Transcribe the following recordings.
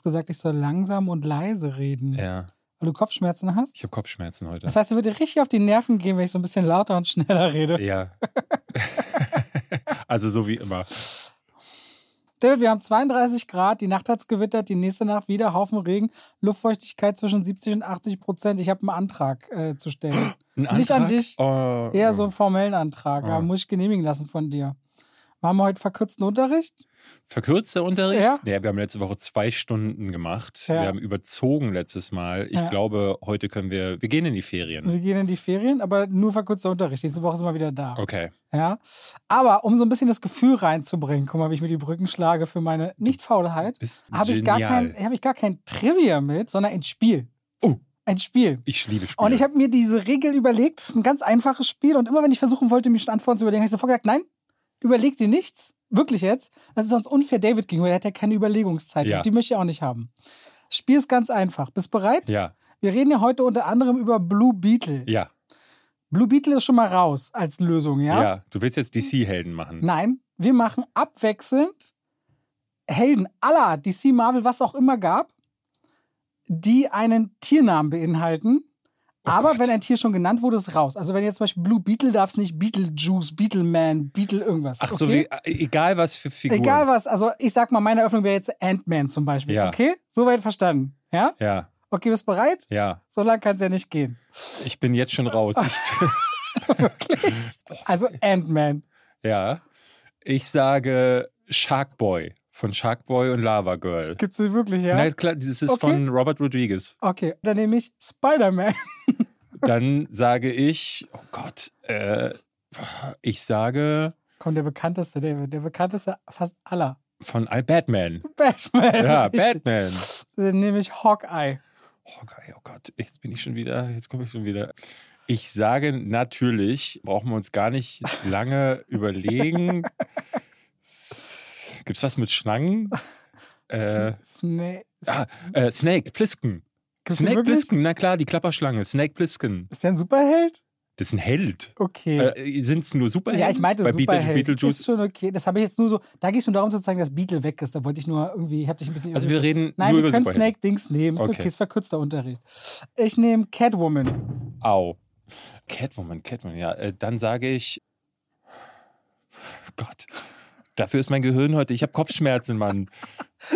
hast gesagt, ich soll langsam und leise reden. Ja, Weil du Kopfschmerzen hast? ich habe Kopfschmerzen heute. Das heißt, wird dir richtig auf die Nerven gehen, wenn ich so ein bisschen lauter und schneller rede. ja. also so wie immer. David, wir haben 32 Grad, die Nacht hat's gewittert, die nächste Nacht wieder Haufen Regen, Luftfeuchtigkeit zwischen 70 und 80 Prozent. Ich habe einen Antrag äh, zu stellen. Ein Nicht an Antrag? dich. Oh, Eher so einen formellen Antrag, aber muss ich genehmigen lassen von dir. Haben wir heute verkürzten Unterricht? Verkürzter Unterricht? Ja. Nee, wir haben letzte Woche zwei Stunden gemacht. Ja. Wir haben überzogen letztes Mal. Ich Ja. glaube, heute können wir, wir gehen in die Ferien. Wir gehen in die Ferien, aber nur verkürzter Unterricht. Nächste Woche sind wir wieder da. Okay. Ja. Aber um so ein bisschen das Gefühl reinzubringen, guck mal, wie ich mir die Brücken schlage für meine Nicht-Faulheit, habe ich, gar kein, hab ich gar kein Trivia mit, sondern ein Spiel. Oh. Ein Spiel. Ich liebe Spiele. Und ich habe mir diese Regel überlegt, das ist ein ganz einfaches Spiel und immer wenn ich versuchen wollte, mir schon Antworten zu überlegen, habe ich sofort gesagt, nein, überleg dir nichts, wirklich jetzt. Das ist sonst unfair David gegenüber, der hat ja keine Überlegungszeit Ja. und die möchte ich auch nicht haben. Das Spiel ist ganz einfach. Bist bereit? ja, Wir reden ja heute unter anderem über Blue Beetle. ja, Blue Beetle ist schon mal raus als Lösung, ja, ja? Du willst jetzt DC-Helden machen. Nein, wir machen abwechselnd Helden aller Art, DC, Marvel, was auch immer gab, die einen Tiernamen beinhalten. Oh aber Gott. wenn ein Tier schon genannt wurde, ist raus. Also wenn jetzt zum Beispiel Blue Beetle darf es nicht Beetlejuice, Beetleman, Beetle irgendwas. Ach so, okay? wie, äh, egal was für Figuren. Egal was, also ich sag mal, meine Eröffnung wäre jetzt Ant-Man zum Beispiel. Ja. Okay? Soweit verstanden. Ja? Ja, Okay, bist bereit? ja. So lange kann es ja nicht gehen. Ich bin jetzt schon raus. Ich, Wirklich? Also Ant-Man. ja. Ich sage Sharkboy von Sharkboy und Lava Girl. Gibt's den wirklich, ja? Nein, klar, das ist Okay. von Robert Rodriguez. Okay, dann nehme ich Spider-Man. Dann sage ich, oh Gott, äh, ich sage Komm, der bekannteste, David. Der bekannteste fast aller. von I Batman. Batman. Ja, richtig. Batman. Dann nehme ich Hawkeye. Geil, oh Gott, jetzt bin ich schon wieder, jetzt komme ich schon wieder. Ich sage natürlich, brauchen wir uns gar nicht lange überlegen. Gibt es was mit Schlangen? Äh, Snake. ah, äh, Snake, Plissken. Gibt's Snake? Plissken, na klar, die Klapperschlange. Snake Plissken. Ist der ein Superheld? Das ist ein Held. Okay. Äh, Sind es nur Superhelden? ja, ich meinte Bei Superheld. Beetlejuice. Ist schon okay. Das habe ich jetzt nur so. Da geht es nur darum zu zeigen, dass Beetle weg ist. Da wollte ich nur irgendwie. Ich habe dich ein bisschen. Also wir reden Nein, nur wir über können. Snake-Dings nehmen. Ist okay. Okay. ist verkürzter Unterricht. Ich nehme Catwoman. Au. Catwoman, Catwoman, ja. Äh, dann sage ich. Gott. Dafür ist mein Gehirn heute. Ich habe Kopfschmerzen, Mann.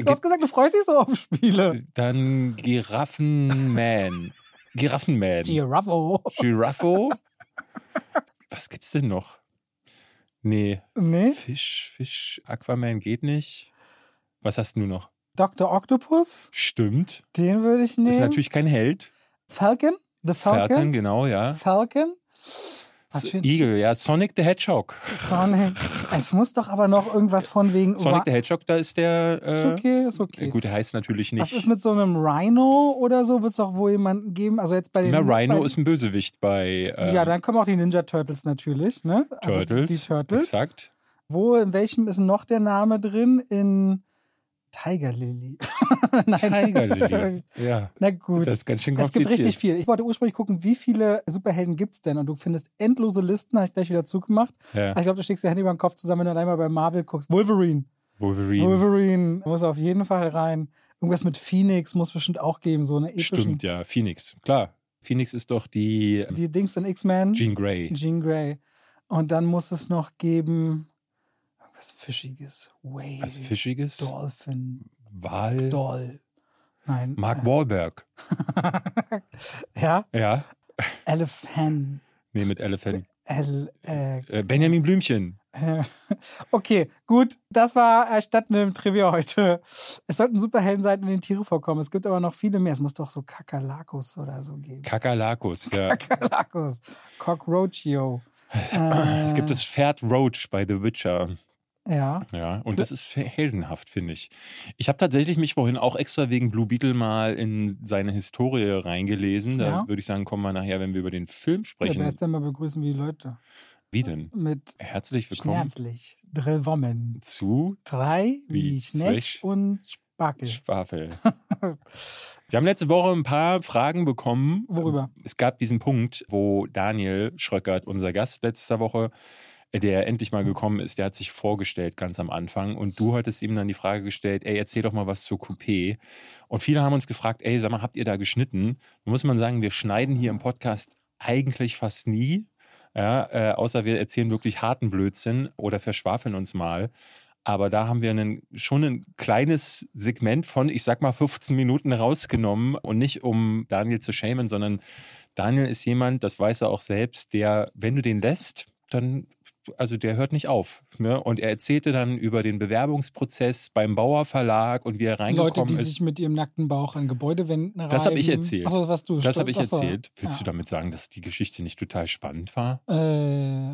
Du hast gesagt, du freust dich so auf Spiele. Dann Giraffenman. Giraffenman. Giraffe. Giraffo. Was gibt's denn noch? Nee. Nee. Fisch, Fisch, Aquaman geht nicht. Was hast du noch? Dr. Octopus. Stimmt. Den würde ich nehmen. Ist natürlich kein Held. Falcon. The Falcon. Falcon, genau, ja. Falcon. Was für ein Igel, ja. Sonic the Hedgehog. Sonic. Es muss doch aber noch irgendwas von wegen. Sonic the Hedgehog, da ist der. Äh, ist okay, ist okay. Gut, der heißt natürlich nicht. Was ist mit so einem Rhino oder so? Wird es doch wohl jemanden geben? Also jetzt bei den. Na, Rhino bei, ist ein Bösewicht bei äh, Ja, dann kommen auch die Ninja Turtles natürlich, ne? Also die- Turtles. Die, Turtles. Exakt. Wo, in welchem ist noch der Name drin? In Tiger Lily. Nein. Tiger Lily. ja. Na gut. Das ist ganz schön Es gibt kompliziert. richtig viel. Ich wollte ursprünglich gucken, wie viele Superhelden gibt es denn? Und du findest endlose Listen, habe ich gleich wieder zugemacht. Ja. Ich glaube, du steckst die Hände über den Kopf zusammen, wenn du allein mal bei Marvel guckst. Wolverine. Wolverine. Wolverine muss auf jeden Fall rein. Irgendwas mit Phoenix muss bestimmt auch geben, so eine epischen. Stimmt, ja. Phoenix. Klar. Phoenix ist doch die, Die Dings in X-Men. Jean Grey. Jean Grey. Und dann muss es noch geben. Was Fischiges. Whale. Was Fischiges? Dolphin. Wal. Doll. Nein. Mark Wahlberg. ja. Ja. Elephant. Nee, mit Elephant. El, äh, Äh, Benjamin Blümchen. äh, okay, gut. Das war erstatt einem Trivia heute. Es sollten Superhelden sein, in denen Tiere vorkommen. Es gibt aber noch viele mehr. Es muss doch so Kakerlakus oder so geben. Kakerlakus, ja. Kakerlakus. Cockroachio. Äh, Es gibt das Pferd Roach bei The Witcher. Ja. Ja, und das ist heldenhaft, finde ich. Ich habe tatsächlich mich vorhin auch extra wegen Blue Beetle mal in seine Historie reingelesen. Da Ja. würde ich sagen, kommen wir nachher, wenn wir über den Film Ja, sprechen. erst einmal begrüßen wir die Leute. Wie denn? Mit Herzlich willkommen Schmerzlich. Drillwommen. zu Drei wie Zwech- und Spackel. Schwafel. wir haben letzte Woche ein paar Fragen bekommen. Worüber? Es gab diesen Punkt, wo Daniel Schröckert, unser Gast letzter Woche, der endlich mal gekommen ist, der hat sich vorgestellt ganz am Anfang und du hattest ihm dann die Frage gestellt, ey, erzähl doch mal was zur Coupé. Und viele haben uns gefragt, ey, sag mal, habt ihr da geschnitten? Da muss man sagen, wir schneiden hier im Podcast eigentlich fast nie, ja, äh, außer wir erzählen wirklich harten Blödsinn oder verschwafeln uns mal. Aber da haben wir einen, schon ein kleines Segment von, ich sag mal, 15 Minuten rausgenommen und nicht um Daniel zu schämen, sondern Daniel ist jemand, das weiß er auch selbst, der, wenn du den lässt, dann, also der hört nicht auf. Ne? Und er erzählte dann über den Bewerbungsprozess beim Bauer Verlag und wie er reingekommen Leute, die ist. sich mit ihrem nackten Bauch an Gebäudewänden reiben. Das habe ich erzählt. Achso, was du Das habe ich Achso. erzählt. Willst Ja. du damit sagen, dass die Geschichte nicht total spannend war? Äh,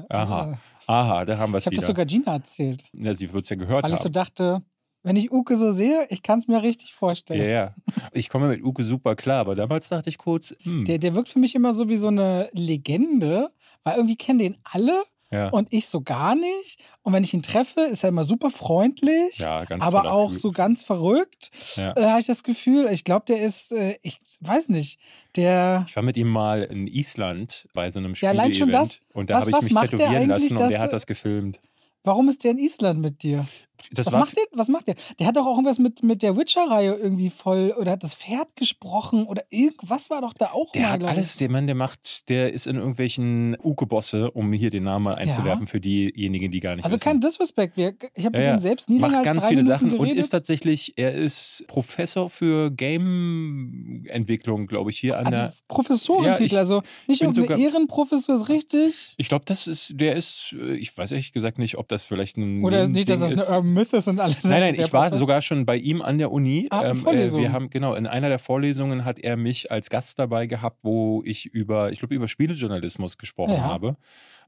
Aha. äh, Aha, da haben wir es Ich habe das wieder. sogar Gina erzählt, ja, sie wird es ja gehört weil ich haben. so dachte, wenn ich Uke so sehe, ich kann es mir richtig vorstellen. Ja, ja. Ich komme mit Uke super klar, aber damals dachte ich kurz, hm, Der, der wirkt für mich immer so wie so eine Legende, weil irgendwie kennen den alle ja, und ich so gar nicht. Und wenn ich ihn treffe, ist er immer super freundlich, ja, ganz aber auch Typ. so ganz verrückt, Ja. äh, habe ich das Gefühl. Ich glaube, der ist, äh, ich weiß nicht, der. Ich war mit ihm mal in Island bei so einem Ja, allein schon das. und da habe ich mich tätowieren lassen und der hat das gefilmt. Warum ist der in Island mit dir? Das Was macht der? Was macht der? Der hat doch auch irgendwas mit, mit der Witcher-Reihe irgendwie voll oder hat das Pferd gesprochen oder irgendwas war doch da auch Der mal. hat alles, der Mann, der macht, der ist in irgendwelchen Uke-Bosse, um hier den Namen mal einzuwerfen für diejenigen, die gar nicht Also wissen. kein Disrespect. Ich habe Ja, mit ja. ihm selbst nie länger macht als ganz drei viele Minuten Sachen und geredet. ist tatsächlich, er ist Professor für Game-Entwicklung, glaube ich, hier an also der. Professorentitel, Ja, also nicht sogar- Ehrenprofessor ist richtig. Ich glaube, das ist, der ist, äh, ich weiß ehrlich gesagt nicht, ob das vielleicht ein. Oder nicht, dass das eine. Urban Myth ist und alles. Nein, nein, ich war sogar schon bei ihm an der Uni. Ah, in äh, wir haben, genau, in einer der Vorlesungen hat er mich als Gast dabei gehabt, wo ich über, ich glaube, über Spielejournalismus gesprochen Ja. habe.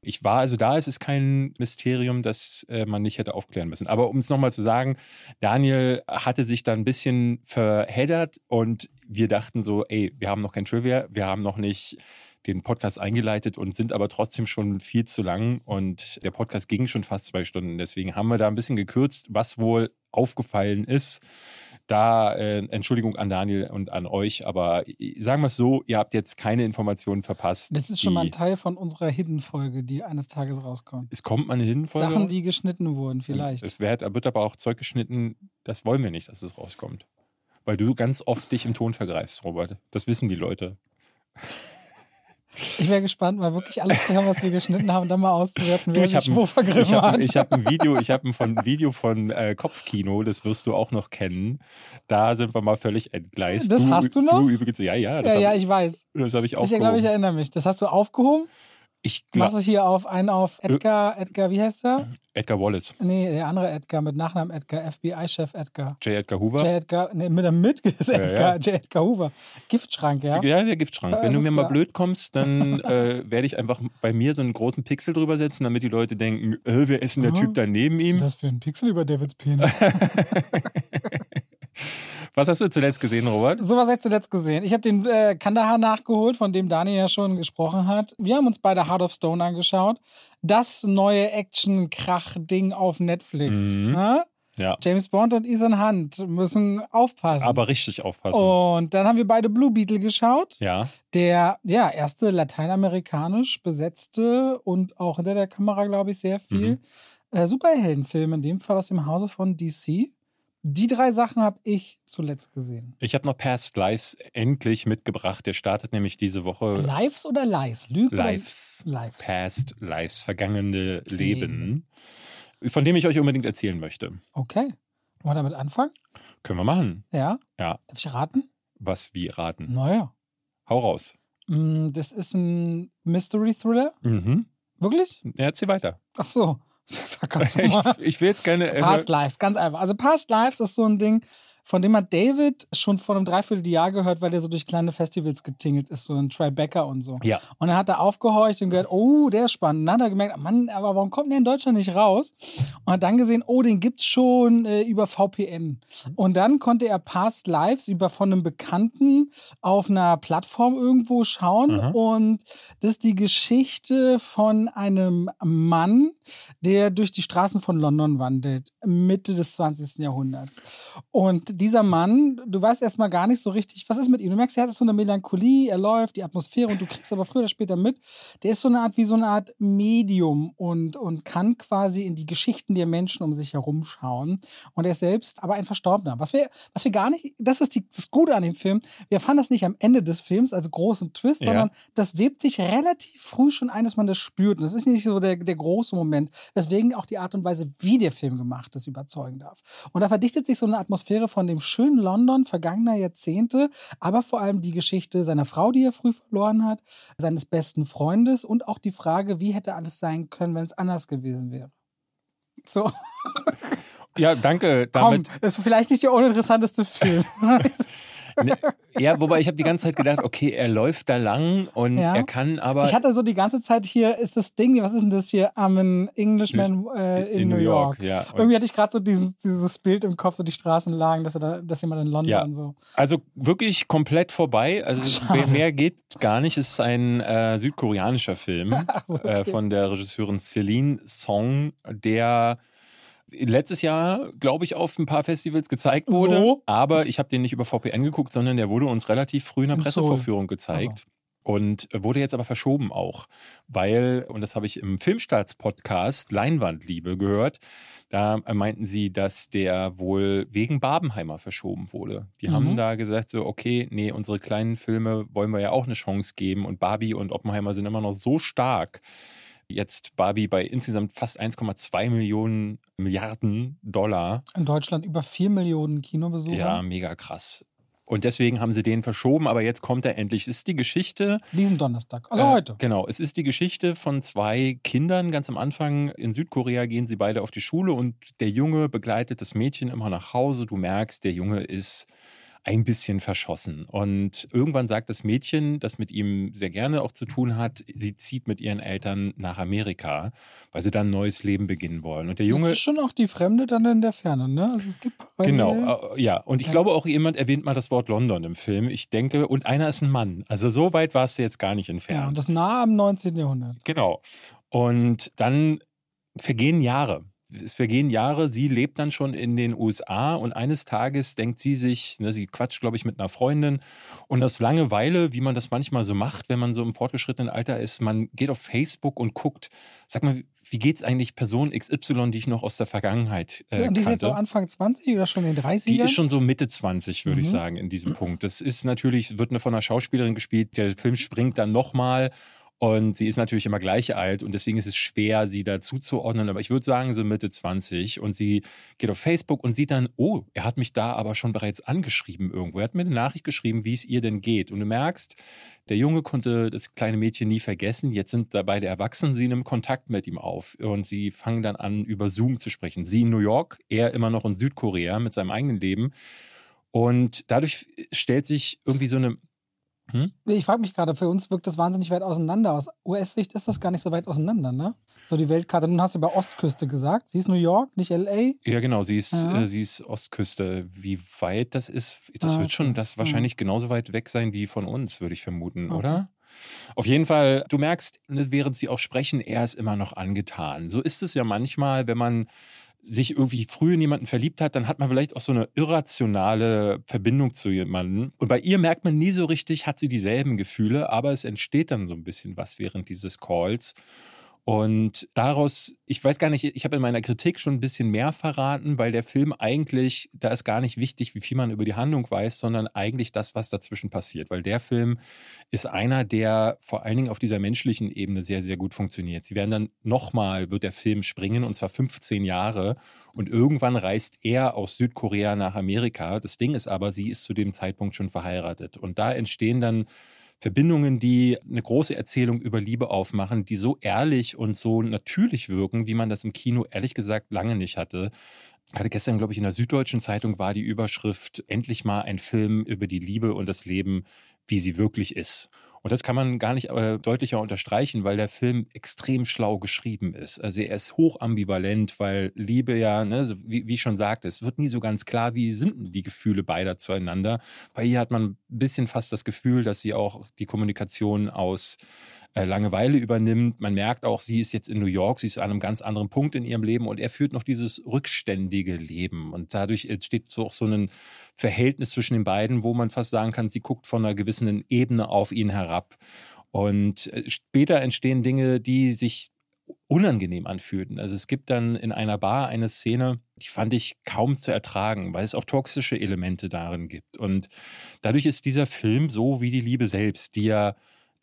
Ich war also da, es ist kein Mysterium, das äh, man nicht hätte aufklären müssen. Aber um es nochmal zu sagen, Daniel hatte sich da ein bisschen verheddert und wir dachten so, ey, wir haben noch kein Trivia, wir haben noch nicht den Podcast eingeleitet und sind aber trotzdem schon viel zu lang und der Podcast ging schon fast zwei Stunden. Deswegen haben wir da ein bisschen gekürzt, was wohl aufgefallen ist. Da äh, Entschuldigung an Daniel und an euch, aber sagen wir es so, ihr habt jetzt keine Informationen verpasst. Das ist schon mal ein Teil von unserer Hidden-Folge, die eines Tages rauskommt. Es kommt mal eine Hinfolge. Sachen, die geschnitten wurden, vielleicht. Es wird, wird aber auch Zeug geschnitten, das wollen wir nicht, dass es rauskommt. Weil du ganz oft dich im Ton vergreifst, Robert. Das wissen die Leute. Ich wäre gespannt, mal wirklich alles zu hören, was wir geschnitten haben, und dann mal auszuwerten, Du, wer ich sich wo vergriffen Ich habe hat. ich hab ein Video, ich habe ein von, Video von äh, Kopfkino, das wirst du auch noch kennen. Da sind wir mal völlig entgleist. Das hast du noch? Du übrigens, ja, ja, ja, ja, habe ich weiß. das hab ich auch Ich glaube, ich erinnere mich. Das hast du aufgehoben. Ich Machst du hier auf einen auf Edgar, Edgar, wie heißt der? Edgar Wallace, Nee, der andere Edgar mit Nachnamen Edgar, FBI-Chef Edgar. J. Edgar Hoover. J. Edgar, nee, mit der Mit ist Ja, Edgar, ja. J. Edgar Hoover. Giftschrank, ja? Ja, der Giftschrank. Wenn du alles mir mal klar. blöd kommst, dann äh, werde ich einfach bei mir so einen großen Pixel drüber setzen, damit die Leute denken, äh, wer ist denn der. Typ da neben Was ist ihm? das für ein Pixel über Davids Penis? Was hast du zuletzt gesehen, Robert? So was habe ich zuletzt gesehen. Ich habe den äh, Kandahar nachgeholt, von dem Daniel ja schon gesprochen hat. Wir haben uns beide Heart of Stone angeschaut. Das neue Action-Krach-Ding auf Netflix. Mhm. Ja? Ja, James Bond und Ethan Hunt müssen aufpassen. aber richtig aufpassen. und dann haben wir beide Blue Beetle geschaut. Ja, Der ja, erste lateinamerikanisch besetzte und auch hinter der Kamera, glaube ich, sehr viel Mhm. äh, Superheldenfilm, in dem Fall aus dem Hause von DC. Die drei Sachen habe ich zuletzt gesehen. ich habe noch Past Lives endlich mitgebracht. Der startet nämlich diese Woche. Lives oder Lies? Lügen Lives. Lives. Past Lives, vergangene Leben, von dem ich euch unbedingt erzählen möchte. Okay. Wollen wir damit anfangen? Können wir machen. Ja? Ja. Darf ich raten? Was wie raten? Naja. Hau raus. Mm, Das ist ein Mystery-Thriller. Mhm. Wirklich? Ja, erzähl weiter. Ach so. Sag ganz Ich, ich will jetzt keine. äh, Past Lives, ganz einfach. Also Past Lives ist so ein Ding, von dem hat David schon vor einem Dreivierteljahr gehört, weil der so durch kleine Festivals getingelt ist, so in Tribeca und so. Ja. Und dann hat er aufgehorcht und gehört, oh, der ist spannend. Dann hat er gemerkt, Mann, aber warum kommt der in Deutschland nicht raus? Und hat dann gesehen, oh, den gibt's schon äh, über VPN. Und dann konnte er Past Lives über von einem Bekannten auf einer Plattform irgendwo schauen. Aha. Und das ist die Geschichte von einem Mann, der durch die Straßen von London wandelt, Mitte des 20. Jahrhunderts. Und Und dieser Mann, du weißt erstmal gar nicht so richtig, was ist mit ihm. Du merkst, er hat so eine Melancholie, er läuft, die Atmosphäre und du kriegst aber früher oder später mit, der ist so eine Art wie so eine Art Medium und, und kann quasi in die Geschichten der Menschen um sich herum schauen. Und er ist selbst aber ein Verstorbener. Was wir, was wir gar nicht, das ist die, das Gute an dem Film, wir erfahren das nicht am Ende des Films als großen Twist, Ja. sondern das webt sich relativ früh schon ein, dass man das spürt. Und das ist nicht so der, der große Moment, weswegen auch die Art und Weise, wie der Film gemacht ist, überzeugen darf. Und da verdichtet sich so eine Atmosphäre von dem schönen London vergangener Jahrzehnte, aber vor allem die Geschichte seiner Frau, die er früh verloren hat, seines besten Freundes und auch die Frage, wie hätte alles sein können, wenn es anders gewesen wäre. So, Ja, danke. komm, Damit, das ist vielleicht nicht der uninteressanteste Film. ne, ja, wobei ich habe die ganze Zeit gedacht, okay, er läuft da lang und Ja. er kann aber ich hatte so die ganze Zeit hier, ist das Ding, was ist denn das hier? I'm an Englishman äh, in, New York. ja. Und Irgendwie hatte ich gerade so dieses, dieses Bild im Kopf, so die Straßenlagen, dass, er da, dass jemand in London Ja. so. Also wirklich komplett vorbei. Also Schade. mehr, geht gar nicht. Es ist ein äh, südkoreanischer Film so, äh, okay. von der Regisseurin Celine Song, der letztes Jahr, glaube ich, auf ein paar Festivals gezeigt wurde. So? Aber ich habe den nicht über VPN geguckt, sondern der wurde uns relativ früh in der. Pressevorführung gezeigt. Und wurde jetzt aber verschoben auch, weil, und das habe ich im Filmstarts-Podcast Leinwandliebe gehört, da meinten sie, dass der wohl wegen Barbenheimer verschoben wurde. Die Mhm. haben da gesagt, so, okay, nee, unsere kleinen Filme wollen wir ja auch eine Chance geben und Barbie und Oppenheimer sind immer noch so stark. Jetzt Barbie bei insgesamt fast 1,2 Millionen Milliarden Dollar. In Deutschland über 4 Millionen Kinobesucher. Ja, mega krass. Und deswegen haben sie den verschoben, aber jetzt kommt er endlich. Es ist die Geschichte. Diesen Donnerstag. Also äh, heute. Genau, es ist die Geschichte von zwei Kindern. Ganz am Anfang in Südkorea gehen sie beide auf die Schule und der Junge begleitet das Mädchen immer nach Hause. Du merkst, der Junge ist ein bisschen verschossen. Und irgendwann sagt das Mädchen, das mit ihm sehr gerne auch zu tun hat, sie zieht mit ihren Eltern nach Amerika, weil sie dann ein neues Leben beginnen wollen. Und der Junge. Das ist schon auch die Fremde dann in der Ferne, ne? Also es gibt. Genau, äh, ja. Und ich Ja. glaube auch jemand erwähnt mal das Wort London im Film. Ich denke, und einer ist ein Mann. Also so weit warst du jetzt gar nicht Ja, entfernt. und das nah am 19. Jahrhundert. Genau. Und dann vergehen Jahre. Es vergehen Jahre, sie lebt dann schon in den USA und eines Tages denkt sie sich, ne, sie quatscht, glaube ich, mit einer Freundin und aus Langeweile, wie man das manchmal so macht, wenn man so im fortgeschrittenen Alter ist, man geht auf Facebook und guckt, sag mal, wie geht's eigentlich Person XY, die ich noch aus der Vergangenheit äh, Ja, und die ist jetzt kannte? so Anfang 20 oder schon in den 30ern? Die ist schon so Mitte 20, würde ich Mhm. sagen, in diesem Punkt. Das ist natürlich, wird eine von einer Schauspielerin gespielt. Der Film springt dann nochmal und sie ist natürlich immer gleich alt und deswegen ist es schwer, sie da zuzuordnen. Aber ich würde sagen, so Mitte 20 und sie geht auf Facebook und sieht dann, oh, er hat mich da aber schon bereits angeschrieben irgendwo. Er hat mir eine Nachricht geschrieben, wie es ihr denn geht. Und du merkst, der Junge konnte das kleine Mädchen nie vergessen. Jetzt sind da beide Erwachsenen, sie nehmen Kontakt mit ihm auf und sie fangen dann an, über Zoom zu sprechen. Sie in New York, er immer noch in Südkorea mit seinem eigenen Leben. Und dadurch stellt sich irgendwie so eine. Hm? Ich frage mich gerade, für uns wirkt das wahnsinnig weit auseinander. Aus US-Sicht ist das gar nicht so weit auseinander, ne? So die Weltkarte. Nun hast du über Ostküste gesagt. Sie ist New York, nicht L.A. Ja, genau, sie ist, Ja. äh, sie ist Ostküste. Wie weit das ist, das Ah, wird schon das wahrscheinlich genauso weit weg sein wie von uns, würde ich vermuten, Okay. oder? Auf jeden Fall, du merkst, ne, während sie auch sprechen, er ist immer noch angetan. So ist es ja manchmal, wenn man sich irgendwie früh in jemanden verliebt hat, dann hat man vielleicht auch so eine irrationale Verbindung zu jemandem. Und bei ihr merkt man nie so richtig, hat sie dieselben Gefühle, aber es entsteht dann so ein bisschen was während dieses Calls. Und daraus, ich weiß gar nicht, ich habe in meiner Kritik schon ein bisschen mehr verraten, weil der Film eigentlich, da ist gar nicht wichtig, wie viel man über die Handlung weiß, sondern eigentlich das, was dazwischen passiert. Weil der Film ist einer, der vor allen Dingen auf dieser menschlichen Ebene sehr, sehr gut funktioniert. Sie werden dann nochmal, wird der Film springen, und zwar 15 Jahre. Und irgendwann reist er aus Südkorea nach Amerika. Das Ding ist aber, sie ist zu dem Zeitpunkt schon verheiratet. Und da entstehen dann Verbindungen, die eine große Erzählung über Liebe aufmachen, die so ehrlich und so natürlich wirken, wie man das im Kino ehrlich gesagt lange nicht hatte. Gerade gestern, glaube ich, in der Süddeutschen Zeitung war die Überschrift endlich mal ein Film über die Liebe und das Leben, wie sie wirklich ist. Und das kann man gar nicht äh, deutlicher unterstreichen, weil der Film extrem schlau geschrieben ist. Also er ist hoch ambivalent, weil Liebe ja, ne, wie, wie ich schon sagte, es wird nie so ganz klar, wie sind die Gefühle beider zueinander. Bei ihr hat man ein bisschen fast das Gefühl, dass sie auch die Kommunikation aus äh, Langeweile übernimmt. Man merkt auch, sie ist jetzt in New York, sie ist an einem ganz anderen Punkt in ihrem Leben und er führt noch dieses rückständige Leben. Und dadurch entsteht so auch so ein Verhältnis zwischen den beiden, wo man fast sagen kann, sie guckt von einer gewissen Ebene auf ihn herab. Und äh, später entstehen Dinge, die sich unangenehm anfühlten. Also es gibt dann in einer Bar eine Szene, die fand ich kaum zu ertragen, weil es auch toxische Elemente darin gibt. Und dadurch ist dieser Film so wie die Liebe selbst, die ja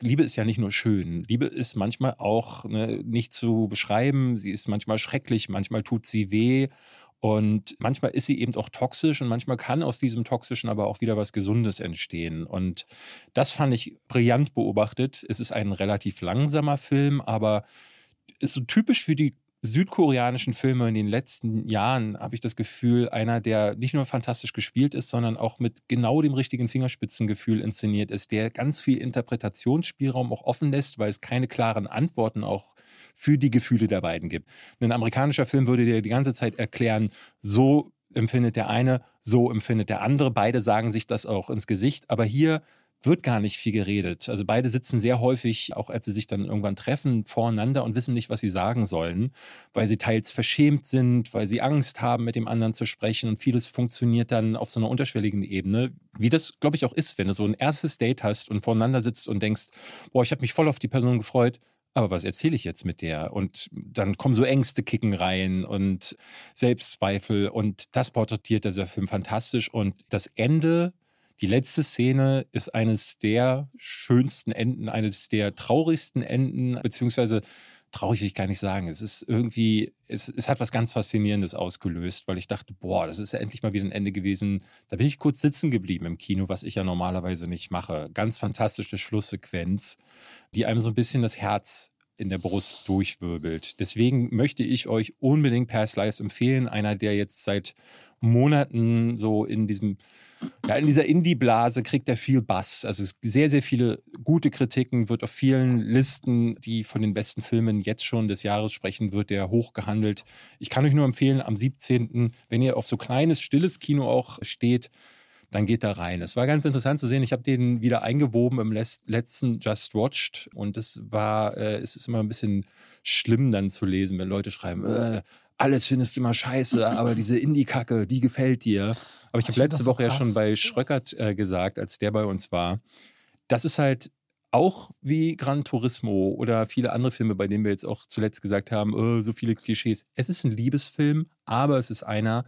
Liebe ist ja nicht nur schön. Liebe ist manchmal auch ne, nicht zu beschreiben. Sie ist manchmal schrecklich, manchmal tut sie weh. Und manchmal ist sie eben auch toxisch und manchmal kann aus diesem Toxischen aber auch wieder was Gesundes entstehen. Und das fand ich brillant beobachtet. Es ist ein relativ langsamer Film, aber ist so typisch für die südkoreanischen Filme in den letzten Jahren, habe ich das Gefühl, einer, der nicht nur fantastisch gespielt ist, sondern auch mit genau dem richtigen Fingerspitzengefühl inszeniert ist, der ganz viel Interpretationsspielraum auch offen lässt, weil es keine klaren Antworten auch für die Gefühle der beiden gibt. Ein amerikanischer Film würde dir die ganze Zeit erklären, so empfindet der eine, so empfindet der andere. Beide sagen sich das auch ins Gesicht. Aber hier wird gar nicht viel geredet. Also beide sitzen sehr häufig, auch als sie sich dann irgendwann treffen, voreinander und wissen nicht, was sie sagen sollen, weil sie teils verschämt sind, weil sie Angst haben, mit dem anderen zu sprechen und vieles funktioniert dann auf so einer unterschwelligen Ebene, wie das, glaube ich, auch ist, wenn du so ein erstes Date hast und voreinander sitzt und denkst, boah, ich habe mich voll auf die Person gefreut, aber was erzähle ich jetzt mit der? Und dann kommen so Ängste kicken rein und Selbstzweifel und das porträtiert dieser Film fantastisch und das Ende die letzte Szene ist eines der schönsten Enden, eines der traurigsten Enden, beziehungsweise traurig will ich gar nicht sagen. Es ist irgendwie, es, es hat was ganz Faszinierendes ausgelöst, weil ich dachte, boah, das ist ja endlich mal wieder ein Ende gewesen. Da bin ich kurz sitzen geblieben im Kino, was ich ja normalerweise nicht mache. Ganz fantastische Schlusssequenz, die einem so ein bisschen das Herz in der Brust durchwirbelt. Deswegen möchte ich euch unbedingt Past Lives empfehlen. Einer, der jetzt seit Monaten so in diesem ja, in dieser Indie-Blase kriegt er viel Bass. Also sehr, sehr viele gute Kritiken, wird auf vielen Listen, die von den besten Filmen jetzt schon des Jahres sprechen, wird der hochgehandelt. Ich kann euch nur empfehlen, am 17., wenn ihr auf so kleines, stilles Kino auch steht, dann geht da rein. Es war ganz interessant zu sehen. Ich habe den wieder eingewoben im letzten Just Watched und es war, äh, es ist immer ein bisschen schlimm dann zu lesen, wenn Leute schreiben, äh, alles findest du immer scheiße, aber diese Indie-Kacke, die gefällt dir. Aber ich habe letzte Woche so ja schon bei Schröckert äh, gesagt, als der bei uns war, das ist halt auch wie Gran Turismo oder viele andere Filme, bei denen wir jetzt auch zuletzt gesagt haben, oh, so viele Klischees. Es ist ein Liebesfilm, aber es ist einer,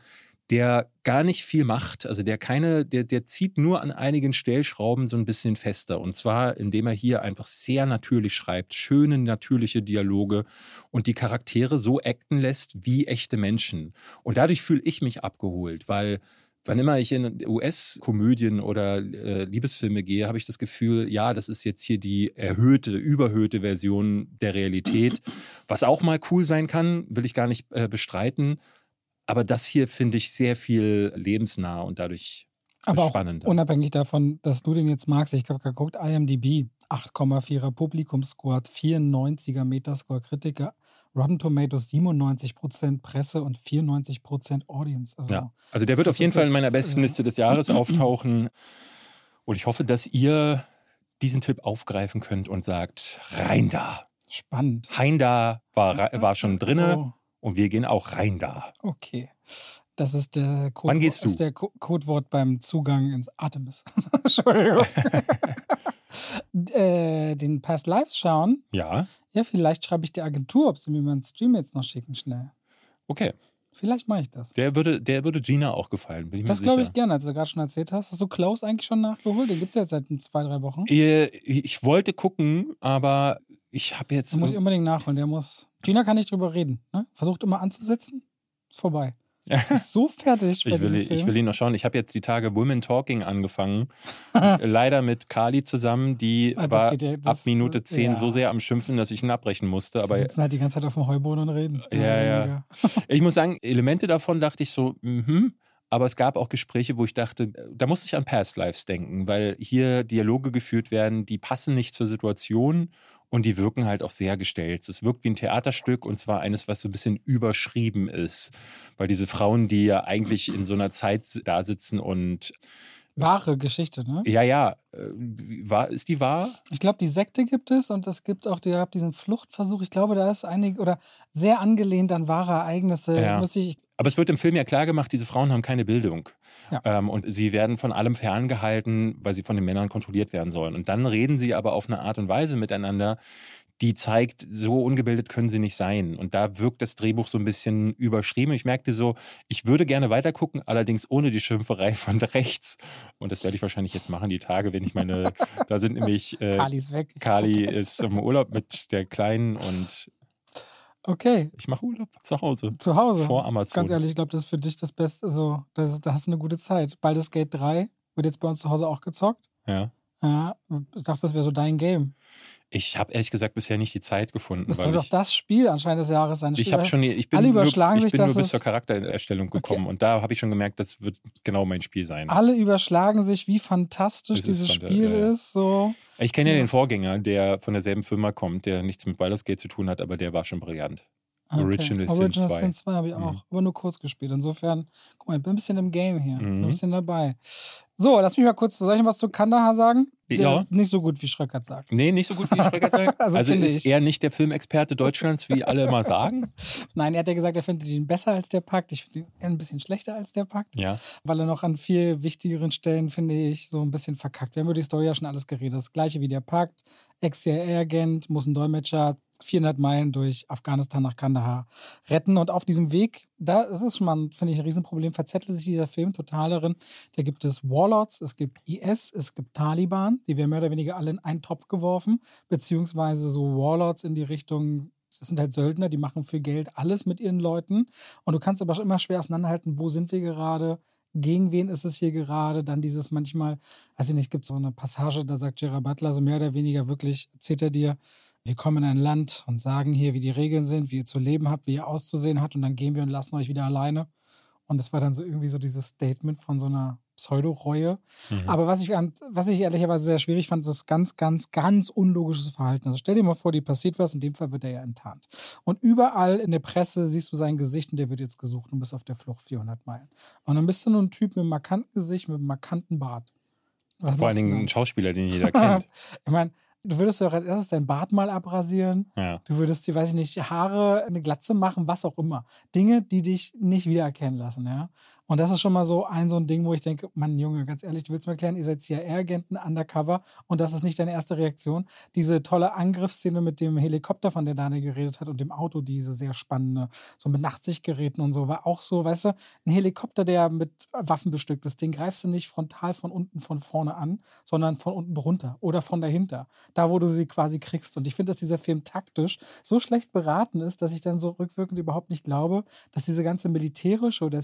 der gar nicht viel macht. Also der keine, der, der zieht nur an einigen Stellschrauben so ein bisschen fester. Und zwar, indem er hier einfach sehr natürlich schreibt, schöne, natürliche Dialoge und die Charaktere so acten lässt wie echte Menschen. Und dadurch fühle ich mich abgeholt, weil Wann immer ich in US-Komödien oder äh, Liebesfilme gehe, habe ich das Gefühl, ja, das ist jetzt hier die erhöhte, überhöhte Version der Realität. Was auch mal cool sein kann, will ich gar nicht äh, bestreiten. Aber das hier finde ich sehr viel lebensnah und dadurch aber spannender. Auch unabhängig davon, dass du den jetzt magst, ich habe geguckt, IMDb, 8,4er Publikumscore, 94er Metascore Kritiker, Rotten Tomatoes 97% Presse und 94% Audience. Also, ja, also der wird auf jeden Fall in meiner besten äh, Liste des Jahres auftauchen. Und ich hoffe, dass ihr diesen Tipp aufgreifen könnt und sagt, rein da. Spannend. Hein da war, war schon drinne so. Und wir gehen auch rein da. Okay. Das ist der, Code Wann gehst du? ist der Codewort beim Zugang ins Artemis. Entschuldigung. äh, den Past Lives schauen. Ja. Ja, vielleicht schreibe ich der Agentur, ob sie mir meinen Stream jetzt noch schicken, schnell. Okay. Vielleicht mache ich das. Der würde, der würde Gina auch gefallen, bin ich Das glaube ich gerne, als du gerade schon erzählt hast. Hast du Klaus eigentlich schon nachgeholt? Den gibt es ja jetzt seit zwei, drei Wochen. Äh, ich wollte gucken, aber ich habe jetzt. Den muss ich unbedingt nachholen. Der muss. Gina kann nicht drüber reden. Ne? Versucht immer anzusetzen. Ist vorbei. ist so fertig. ich, will, ich will ihn noch schauen. Ich habe jetzt die Tage Women Talking angefangen. Leider mit Kali zusammen. Die ah, war ja, ab Minute 10 ja. so sehr am Schimpfen, dass ich ihn abbrechen musste. Aber die sitzen halt die ganze Zeit auf dem Heuboden und reden. Ja, ja. ich muss sagen, Elemente davon dachte ich so, mhm. Aber es gab auch Gespräche, wo ich dachte, da muss ich an Past Lives denken, weil hier Dialoge geführt werden, die passen nicht zur Situation und die wirken halt auch sehr gestellt. Es wirkt wie ein Theaterstück und zwar eines, was so ein bisschen überschrieben ist. Weil diese Frauen, die ja eigentlich in so einer Zeit da sitzen und Wahre Geschichte, ne? Ja, ja. Äh, war, ist die wahr? Ich glaube, die Sekte gibt es und es gibt auch die, diesen Fluchtversuch. Ich glaube, da ist einig oder sehr angelehnt an wahre Ereignisse. Ja. Ich, Aber es wird im Film ja klar gemacht, diese Frauen haben keine Bildung. Ja. Ähm, und sie werden von allem ferngehalten, weil sie von den Männern kontrolliert werden sollen. Und dann reden sie aber auf eine Art und Weise miteinander, die zeigt, so ungebildet können sie nicht sein. Und da wirkt das Drehbuch so ein bisschen überschrieben. Ich merkte so, ich würde gerne weitergucken, allerdings ohne die Schimpferei von rechts. Und das werde ich wahrscheinlich jetzt machen, die Tage, wenn ich meine, da sind nämlich, äh, Kali ist weg. Kali ist im Urlaub mit der Kleinen und Okay, ich mache Urlaub zu Hause. zu Hause. Vor Amazon. Ganz ehrlich, ich glaube, das ist für dich das Beste. Also, das, da hast du eine gute Zeit. Baldur's Gate 3 wird jetzt bei uns zu Hause auch gezockt. Ja. Ja, ich dachte, das wäre so dein Game. Ich habe ehrlich gesagt bisher nicht die Zeit gefunden. Das soll doch ich, das Spiel anscheinend des Jahres sein. ich habe schon, ich bin Alle nur, überschlagen ich sich, bin nur bis zur Charaktererstellung gekommen und da habe ich schon gemerkt, das wird genau mein Spiel sein. Alle überschlagen sich, wie fantastisch ist dieses Spiel ja, ja. ist. So. Ich kenne ja den Vorgänger, der von derselben Firma kommt, der nichts mit Baldur's Gate zu tun hat, aber der war schon brillant. Original Sin Original 2. Sin 2 habe ich auch, Mhm. aber nur kurz gespielt. Insofern, guck mal, ich bin ein bisschen im Game hier, Mhm. ein bisschen dabei. So, lass mich mal kurz, soll ich noch was zu Kandahar sagen? Ja. Nicht so gut, wie Schröckert sagt. Nee, nicht so gut wie die Schreckerzeit. Also also finde ist ich. er nicht der Filmexperte Deutschlands, wie alle immer sagen? Nein, er hat ja gesagt, er findet ihn besser als der Pakt. Ich finde ihn eher ein bisschen schlechter als der Pakt, Ja. weil er noch an viel wichtigeren Stellen, finde ich, so ein bisschen verkackt. Wir haben über die Story ja schon alles geredet. Das gleiche wie der Pakt. Ex-CIA-Agent muss ein Dolmetscher 400 Meilen durch Afghanistan nach Kandahar retten. Und auf diesem Weg, da ist es schon mal, finde ich, ein Riesenproblem, verzettelt sich dieser Film total darin. Da gibt es Warlords, es gibt IS, es gibt Taliban, die werden mehr oder weniger alle in einen Topf geworfen, beziehungsweise so Warlords in die Richtung, das sind halt Söldner, die machen für Geld alles mit ihren Leuten. Und du kannst aber immer schwer auseinanderhalten, wo sind wir gerade, gegen wen ist es hier gerade? Dann dieses manchmal, weiß ich nicht, gibt so eine Passage, da sagt Gerard Butler so mehr oder weniger wirklich, erzählt er dir, wir kommen in ein Land und sagen hier, wie die Regeln sind, wie ihr zu leben habt, wie ihr auszusehen habt und dann gehen wir und lassen euch wieder alleine. Und das war dann so irgendwie so dieses Statement von so einer Pseudo-Reue. Mhm. Aber was ich, was ich ehrlicherweise sehr schwierig fand, ist das ganz, ganz, ganz unlogisches Verhalten. Also stell dir mal vor, dir passiert was, in dem Fall wird er ja enttarnt. Und überall in der Presse siehst du sein Gesicht und der wird jetzt gesucht und bist auf der Flucht 400 Meilen. Und dann bist du nur ein Typ mit einem markanten Gesicht, mit einem markanten Bart. Was Vor allen Dingen ein Schauspieler, den jeder kennt. Ich meine, du würdest doch als erstes dein Bart mal abrasieren. Ja. Du würdest dir, weiß ich nicht, Haare, eine Glatze machen, was auch immer. Dinge, die dich nicht wiedererkennen lassen, ja. Und das ist schon mal so ein so ein Ding, wo ich denke, Mann, Junge, ganz ehrlich, du willst mir erklären, ihr seid CIA-Agenten undercover und das ist nicht deine erste Reaktion. Diese tolle Angriffsszene mit dem Helikopter, von der Daniel geredet hat, und dem Auto, diese sehr spannende, so mit Nachtsichtgeräten und so, war auch so, weißt du, ein Helikopter, der mit Waffen bestückt ist, den greifst du nicht frontal von unten, von vorne an, sondern von unten drunter oder von dahinter, da wo du sie quasi kriegst. Und ich finde, dass dieser Film taktisch so schlecht beraten ist, dass ich dann so rückwirkend überhaupt nicht glaube, dass diese ganze militärische oder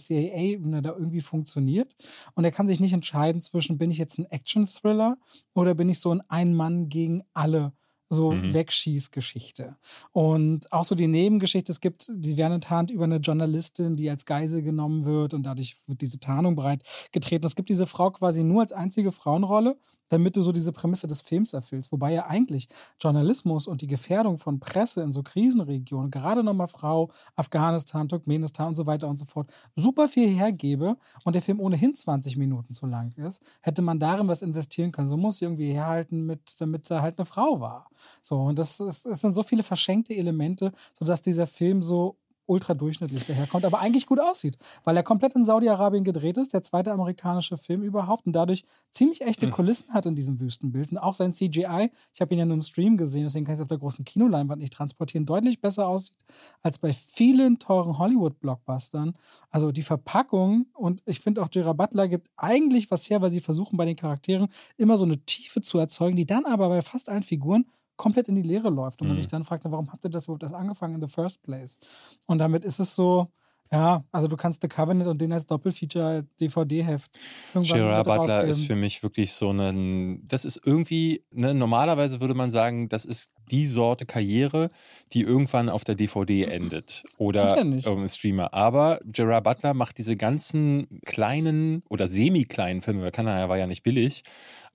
CIA-Ebene da irgendwie funktioniert. Und er kann sich nicht entscheiden zwischen, bin ich jetzt ein Action-Thriller oder bin ich so ein Ein-Mann gegen alle so Mhm. Wegschießgeschichte. Und auch so die Nebengeschichte, es gibt, die werden enttarnt über eine Journalistin, die als Geisel genommen wird und dadurch wird diese Tarnung breit getreten. Es gibt diese Frau quasi nur als einzige Frauenrolle, damit du so diese Prämisse des Films erfüllst. Wobei ja eigentlich Journalismus und die Gefährdung von Presse in so Krisenregionen, gerade nochmal Frau, Afghanistan, Turkmenistan und so weiter und so fort, super viel hergebe und der Film ohnehin 20 Minuten zu lang ist, hätte man darin was investieren können. So muss sie irgendwie herhalten, mit, damit sie halt eine Frau war. So, und das, ist, es sind so viele verschenkte Elemente, sodass dieser Film so ultra durchschnittlich daherkommt, aber eigentlich gut aussieht, weil er komplett in Saudi-Arabien gedreht ist, der zweite amerikanische Film überhaupt und dadurch ziemlich echte Mhm. Kulissen hat in diesem Wüstenbild und auch sein CGI, ich habe ihn ja nur im Stream gesehen, deswegen kann ich es auf der großen Kinoleinwand nicht transportieren, deutlich besser aussieht als bei vielen teuren Hollywood-Blockbustern. Also die Verpackung und ich finde auch Gerard Butler gibt eigentlich was her, weil sie versuchen bei den Charakteren immer so eine Tiefe zu erzeugen, die dann aber bei fast allen Figuren komplett in die Leere läuft und man Mhm. sich dann fragt, warum habt ihr das überhaupt erst angefangen in the first place? Und damit ist es so, ja, also du kannst The Covenant und den als Doppelfeature DVD-Heft Gerard Butler ist rausgeben. für mich wirklich so ein, das ist irgendwie, ne, normalerweise würde man sagen, das ist die Sorte Karriere, die irgendwann auf der DVD endet oder er im Streamer. Aber Gerard Butler macht diese ganzen kleinen oder semi-kleinen Filme, weil Kanada war ja nicht billig,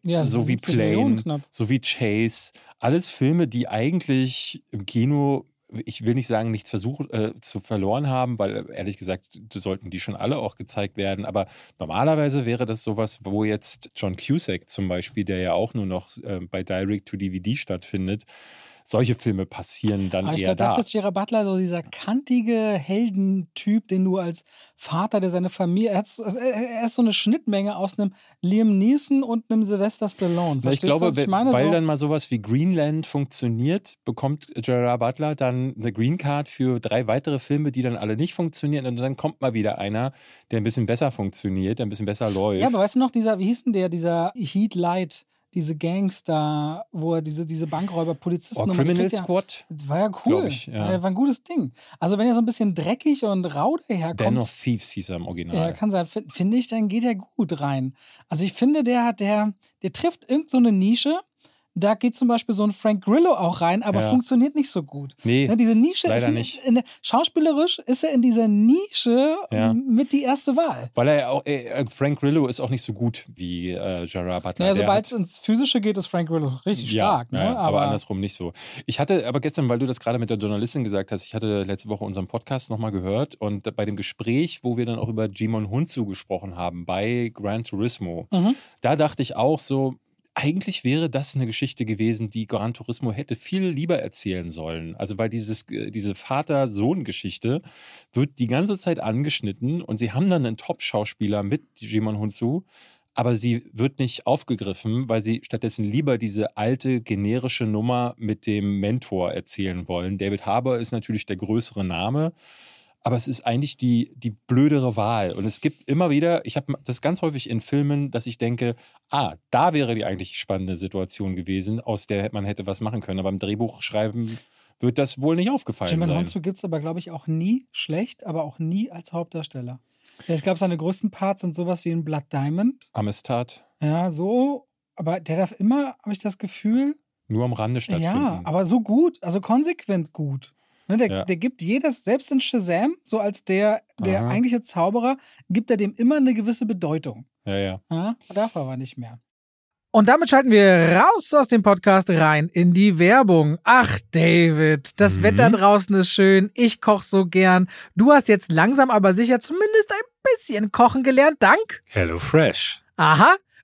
ja, so wie 70 Millionen Plane, knapp. so wie Chase, alles Filme, die eigentlich im Kino ich will nicht sagen, nichts versucht äh, zu verloren haben, weil ehrlich gesagt, sollten die schon alle auch gezeigt werden. Aber normalerweise wäre das sowas, wo jetzt John Cusack zum Beispiel, der ja auch nur noch äh, bei Direct to DVD stattfindet, solche Filme passieren dann Aber ich eher glaube, dafür da. ist Gerard Butler so dieser kantige Heldentyp, den du als Vater, der seine Familie, er, er ist so eine Schnittmenge aus einem Liam Neeson und einem Sylvester Stallone. Na, ich glaube, was ich weil so, dann mal sowas wie Greenland funktioniert, bekommt Gerard Butler dann eine Green Card für drei weitere Filme, die dann alle nicht funktionieren. Und dann kommt mal wieder einer, der ein bisschen besser funktioniert, der ein bisschen besser läuft. ja, aber weißt du noch, dieser, wie hieß denn der, dieser Heat Light, diese Gangster, wo er diese, diese Bankräuber, Polizisten oh, Criminal ja- Squad? Das war ja cool. Ich, ja. Äh, War ein gutes Ding. Also, wenn er so ein bisschen dreckig und rau daherkommt. Den of Thieves hieß er im Original. Ja, kann sein. Finde ich, dann geht er gut rein. Also ich finde, der, der, der trifft irgend so eine Nische. Da geht zum Beispiel so ein Frank Grillo auch rein, aber Ja. funktioniert nicht so gut. nee, Ne, diese Nische leider ist nicht. In, schauspielerisch ist er in dieser Nische Ja. m- mit die erste Wahl. weil er ja auch, äh, Frank Grillo ist auch nicht so gut wie äh, Gerard Butler. Naja, sobald es ins Physische geht, ist Frank Grillo richtig stark. Ne? ja, aber, andersrum nicht so. Ich hatte aber gestern, weil du das gerade mit der Journalistin gesagt hast, ich hatte letzte Woche unseren Podcast nochmal gehört und bei dem Gespräch, wo wir dann auch über Jimon Hunsu gesprochen haben bei Gran Turismo, Mhm. da dachte ich auch so, eigentlich wäre das eine Geschichte gewesen, die Gran Turismo hätte viel lieber erzählen sollen. Also weil dieses, äh, diese Vater-Sohn-Geschichte wird die ganze Zeit angeschnitten und sie haben dann einen Top-Schauspieler mit Jimon Hunsu, aber sie wird nicht aufgegriffen, weil sie stattdessen lieber diese alte generische Nummer mit dem Mentor erzählen wollen. David Harbour ist natürlich der größere Name, aber es ist eigentlich die, die blödere Wahl. Und es gibt immer wieder, ich habe das ganz häufig in Filmen, dass ich denke, ah, da wäre die eigentlich spannende Situation gewesen, aus der man hätte was machen können. Aber im Drehbuchschreiben wird das wohl nicht aufgefallen Jimon sein. Hunsu gibt es aber, glaube ich, auch nie schlecht, aber auch nie als Hauptdarsteller. Ja, ich glaube, seine größten Parts sind sowas wie in Blood Diamond. Amistad Ja, so. Aber der darf immer, habe ich das Gefühl, nur am Rande stattfinden. Ja, aber so gut, also konsequent gut. Ne, der, Ja. der gibt jedes, selbst in Shazam, so als der, der Aha. eigentliche Zauberer, gibt er dem immer eine gewisse Bedeutung. ja, ja. Ja, darf aber nicht mehr. Und damit schalten wir raus aus dem Podcast rein in die Werbung. Ach, David, das Mhm. Wetter draußen ist schön. Ich koche so gern. Du hast jetzt langsam aber sicher zumindest ein bisschen kochen gelernt. Dank Hello Fresh. Aha,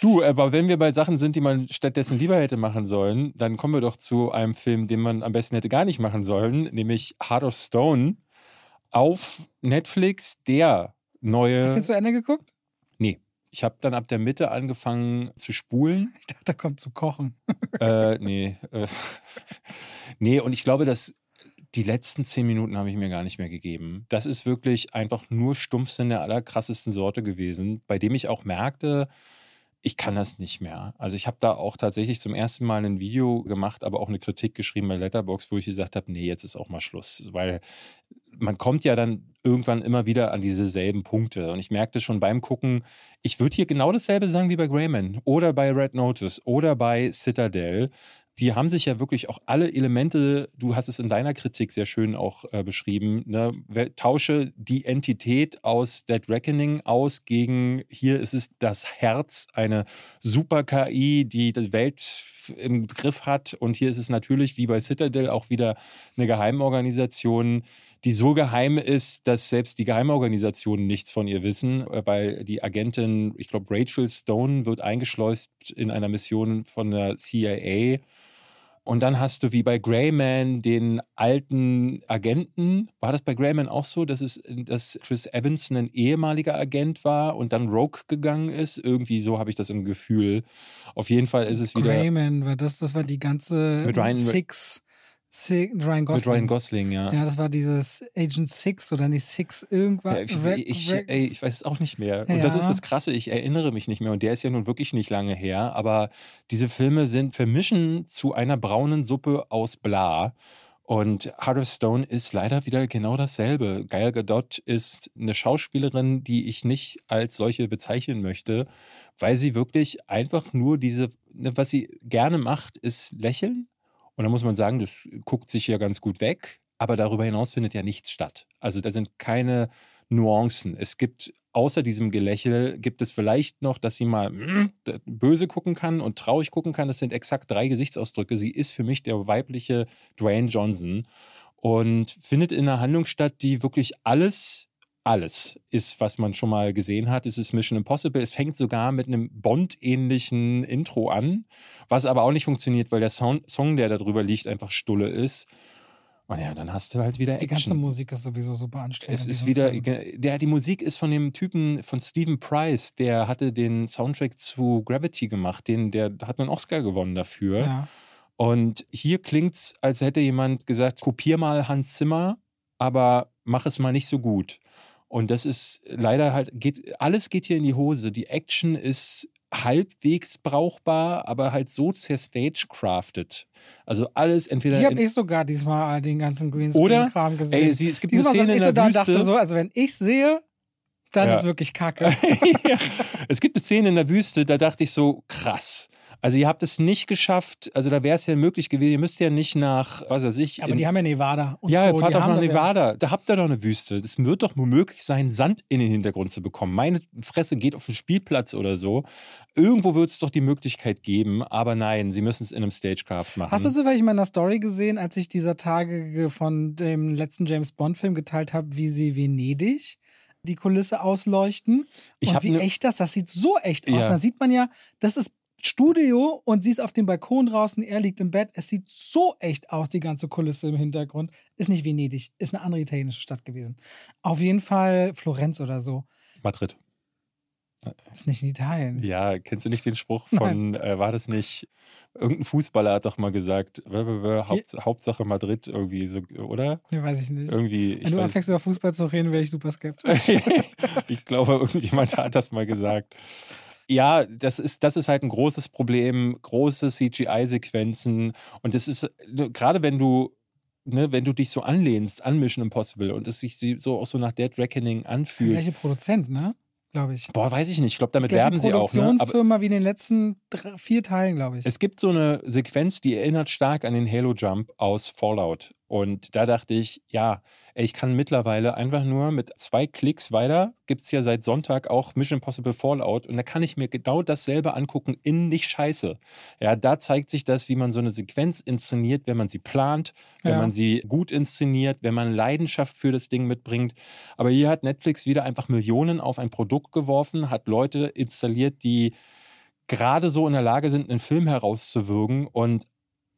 Du, aber wenn wir bei Sachen sind, die man stattdessen lieber hätte machen sollen, dann kommen wir doch zu einem Film, den man am besten hätte gar nicht machen sollen, nämlich Heart of Stone auf Netflix, der neue. Hast du den zu Ende geguckt? Nee. Ich habe dann ab der Mitte angefangen zu spulen. Ich dachte, da kommt zu kochen. äh, nee. Äh, nee, und ich glaube, dass die letzten zehn Minuten habe ich mir gar nicht mehr gegeben. Das ist wirklich einfach nur Stumpfsinn der allerkrassesten Sorte gewesen, bei dem ich auch merkte, ich kann das nicht mehr. Also ich habe da auch tatsächlich zum ersten Mal ein Video gemacht, aber auch eine Kritik geschrieben bei Letterbox, wo ich gesagt habe, nee, jetzt ist auch mal Schluss, weil man kommt ja dann irgendwann immer wieder an diese selben Punkte. Und ich merkte schon beim Gucken, ich würde hier genau dasselbe sagen wie bei Greyman oder bei Red Notice oder bei Citadel die haben sich ja wirklich auch alle Elemente, du hast es in deiner Kritik sehr schön auch äh, beschrieben, ne? tausche die Entität aus Dead Reckoning aus gegen, hier ist es das Herz, eine super KI, die die Welt im Griff hat und hier ist es natürlich wie bei Citadel auch wieder eine Geheimorganisation, die so geheim ist, dass selbst die Geheimorganisationen nichts von ihr wissen, äh, weil die Agentin, ich glaube Rachel Stone, wird eingeschleust in einer Mission von der CIA und dann hast du wie bei Greyman den alten Agenten. War das bei Greyman auch so, dass, es, dass Chris Evans ein ehemaliger Agent war und dann Rogue gegangen ist? Irgendwie so habe ich das im Gefühl. Auf jeden Fall ist es wieder. Greyman war das, das war die ganze mit Ryan, Six. Ryan Gosling. Mit Ryan Gosling, ja. Ja, das war dieses Agent Six oder nicht Six irgendwas. Ja, ich, ich, ey, ich, weiß es auch nicht mehr. Und ja. das ist das Krasse, ich erinnere mich nicht mehr. Und der ist ja nun wirklich nicht lange her. Aber diese Filme sind vermischen zu einer braunen Suppe aus Bla. Und Heart of Stone ist leider wieder genau dasselbe. Gail Gadot ist eine Schauspielerin, die ich nicht als solche bezeichnen möchte, weil sie wirklich einfach nur diese, ne, was sie gerne macht, ist lächeln und da muss man sagen, das guckt sich ja ganz gut weg, aber darüber hinaus findet ja nichts statt. Also da sind keine Nuancen. Es gibt außer diesem Gelächel, gibt es vielleicht noch, dass sie mal mm, böse gucken kann und traurig gucken kann. Das sind exakt drei Gesichtsausdrücke. Sie ist für mich der weibliche Dwayne Johnson und findet in einer Handlung statt, die wirklich alles alles ist, was man schon mal gesehen hat. Es ist Mission Impossible. Es fängt sogar mit einem Bond-ähnlichen Intro an, was aber auch nicht funktioniert, weil der Sound, Song, der da drüber liegt, einfach Stulle ist. Und ja, dann hast du halt wieder Action. Die ganze Musik ist sowieso super anstrengend. Es ist wieder, der, die Musik ist von dem Typen, von Stephen Price, der hatte den Soundtrack zu Gravity gemacht. Den, der hat einen Oscar gewonnen dafür. Ja. Und hier klingt es, als hätte jemand gesagt, kopier mal Hans Zimmer, aber mach es mal nicht so gut. Und das ist leider halt, geht, alles geht hier in die Hose. Die Action ist halbwegs brauchbar, aber halt so zerstagecrafted. Also alles entweder. Ich habe ich sogar diesmal den ganzen Greenscreen-Kram gesehen. Ey, sie, es gibt diesmal eine Szene in der so da Wüste. dachte so, also wenn ich sehe, dann ja. ist wirklich Kacke. ja. Es gibt eine Szene in der Wüste, da dachte ich so, krass. Also ihr habt es nicht geschafft, also da wäre es ja möglich gewesen, ihr müsst ja nicht nach, was weiß ich. Aber in, die haben ja Nevada. ja, so, fahrt doch nach Nevada, ja. da habt ihr doch eine Wüste. Es wird doch nur möglich sein, Sand in den Hintergrund zu bekommen. Meine Fresse geht auf den Spielplatz oder so. Irgendwo wird es doch die Möglichkeit geben, aber nein, sie müssen es in einem Stagecraft machen. Hast du zufällig in meiner Story gesehen, als ich dieser Tage von dem letzten James Bond-Film geteilt habe, wie sie Venedig die Kulisse ausleuchten. Ich und wie ne echt das, das sieht so echt aus. Ja. Da sieht man ja, das ist Studio und sie ist auf dem Balkon draußen, er liegt im Bett. Es sieht so echt aus, die ganze Kulisse im Hintergrund. Ist nicht Venedig, ist eine andere italienische Stadt gewesen. Auf jeden Fall Florenz oder so. Madrid. Ist nicht in Italien. Ja, kennst du nicht den Spruch von, äh, war das nicht, irgendein Fußballer hat doch mal gesagt, Haupt, Hauptsache Madrid irgendwie so, oder? Nee, weiß ich nicht. Irgendwie, Wenn du weiß, anfängst über Fußball zu reden, wäre ich super skeptisch. ich glaube, irgendjemand hat das mal gesagt. Ja, das ist, das ist halt ein großes Problem, große CGI-Sequenzen. Und das ist, ne, gerade wenn du, ne, wenn du dich so anlehnst an Mission Impossible und es sich so auch so nach Dead Reckoning anfühlt. Der gleiche Produzent, ne? glaube ich. Boah, weiß ich nicht. Ich glaube, damit werben sie auch. Ne? Produktionsfirma wie in den letzten drei, vier Teilen, glaube ich. Es gibt so eine Sequenz, die erinnert stark an den Halo Jump aus Fallout. Und da dachte ich, ja, ich kann mittlerweile einfach nur mit zwei Klicks weiter, gibt es ja seit Sonntag auch Mission Impossible Fallout und da kann ich mir genau dasselbe angucken in nicht scheiße. Ja, da zeigt sich das, wie man so eine Sequenz inszeniert, wenn man sie plant, wenn ja. man sie gut inszeniert, wenn man Leidenschaft für das Ding mitbringt. Aber hier hat Netflix wieder einfach Millionen auf ein Produkt geworfen, hat Leute installiert, die gerade so in der Lage sind, einen Film herauszuwirken und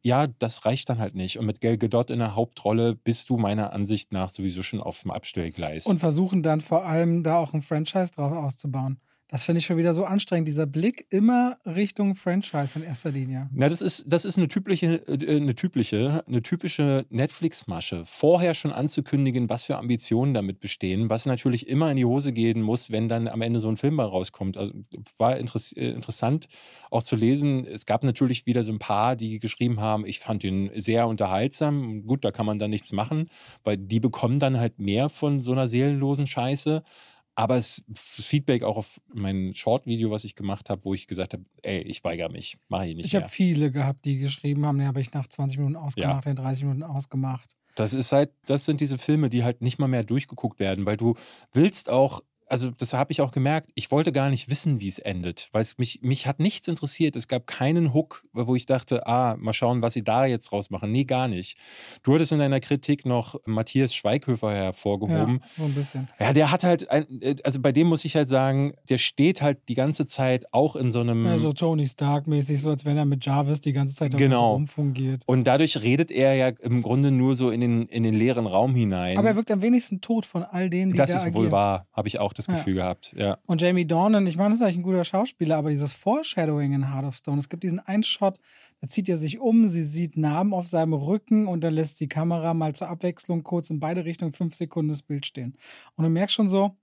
ja, das reicht dann halt nicht. Und mit Gal Gadot in der Hauptrolle bist du meiner Ansicht nach sowieso schon auf dem Abstellgleis. Und versuchen dann vor allem da auch ein Franchise drauf auszubauen. Das finde ich schon wieder so anstrengend, dieser Blick immer Richtung Franchise in erster Linie. Na, das ist, das ist eine typische, äh, eine typische, eine typische Netflix-Masche. Vorher schon anzukündigen, was für Ambitionen damit bestehen, was natürlich immer in die Hose gehen muss, wenn dann am Ende so ein Film bei rauskommt. Also, war interess äh, interessant auch zu lesen. Es gab natürlich wieder so ein paar, die geschrieben haben, ich fand ihn sehr unterhaltsam. Gut, da kann man dann nichts machen, weil die bekommen dann halt mehr von so einer seelenlosen Scheiße. Aber es Feedback auch auf mein Short-Video, was ich gemacht habe, wo ich gesagt habe, ey, ich weigere mich, mache ich nicht. Ich habe viele gehabt, die geschrieben haben, den habe ich nach 20 Minuten ausgemacht, ja. den 30 Minuten ausgemacht. Das ist halt, das sind diese Filme, die halt nicht mal mehr durchgeguckt werden, weil du willst auch also das habe ich auch gemerkt, ich wollte gar nicht wissen, wie es endet, weil es mich, mich hat nichts interessiert. Es gab keinen Hook, wo ich dachte, ah, mal schauen, was sie da jetzt rausmachen. Nee, gar nicht. Du hattest in deiner Kritik noch Matthias Schweighöfer hervorgehoben. Ja, so ein bisschen. Ja, der hat halt, ein, also bei dem muss ich halt sagen, der steht halt die ganze Zeit auch in so einem... Ja, so Tony Stark-mäßig, so als wenn er mit Jarvis die ganze Zeit genau. rumfungiert. Und dadurch redet er ja im Grunde nur so in den, in den leeren Raum hinein. Aber er wirkt am wenigsten tot von all denen, die das da ist agieren. wohl wahr, habe ich auch das Gefühl ja. gehabt. Ja. Und Jamie Dornan, ich meine, das ist eigentlich ein guter Schauspieler, aber dieses Foreshadowing in Heart of Stone, es gibt diesen einen Shot, da zieht er sich um, sie sieht Narben auf seinem Rücken und dann lässt die Kamera mal zur Abwechslung kurz in beide Richtungen fünf Sekunden das Bild stehen. Und du merkst schon so,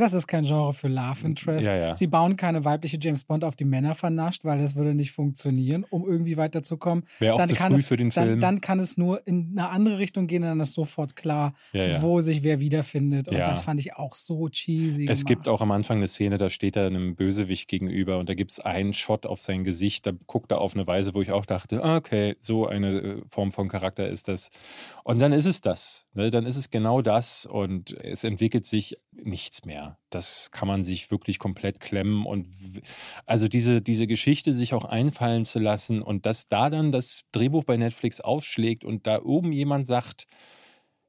das ist kein Genre für Love Interest. Ja, ja. Sie bauen keine weibliche James Bond auf die Männer vernascht, weil das würde nicht funktionieren, um irgendwie weiterzukommen. Wäre auch dann zu kann früh es, für den dann, Film. Dann kann es nur in eine andere Richtung gehen, dann ist sofort klar, Ja, wo sich wer wiederfindet. Und das fand ich auch so cheesy. Es gemacht. gibt auch am Anfang eine Szene, da steht er einem Bösewicht gegenüber und da gibt es einen Shot auf sein Gesicht, da guckt er auf eine Weise, wo ich auch dachte, ah, okay, so eine äh, Form von Charakter ist das. Und dann ist es das. Ne? Dann ist es genau das und es entwickelt sich nichts mehr. Das kann man sich wirklich komplett klemmen und also diese, diese Geschichte sich auch einfallen zu lassen und dass da dann das Drehbuch bei Netflix aufschlägt und da oben jemand sagt,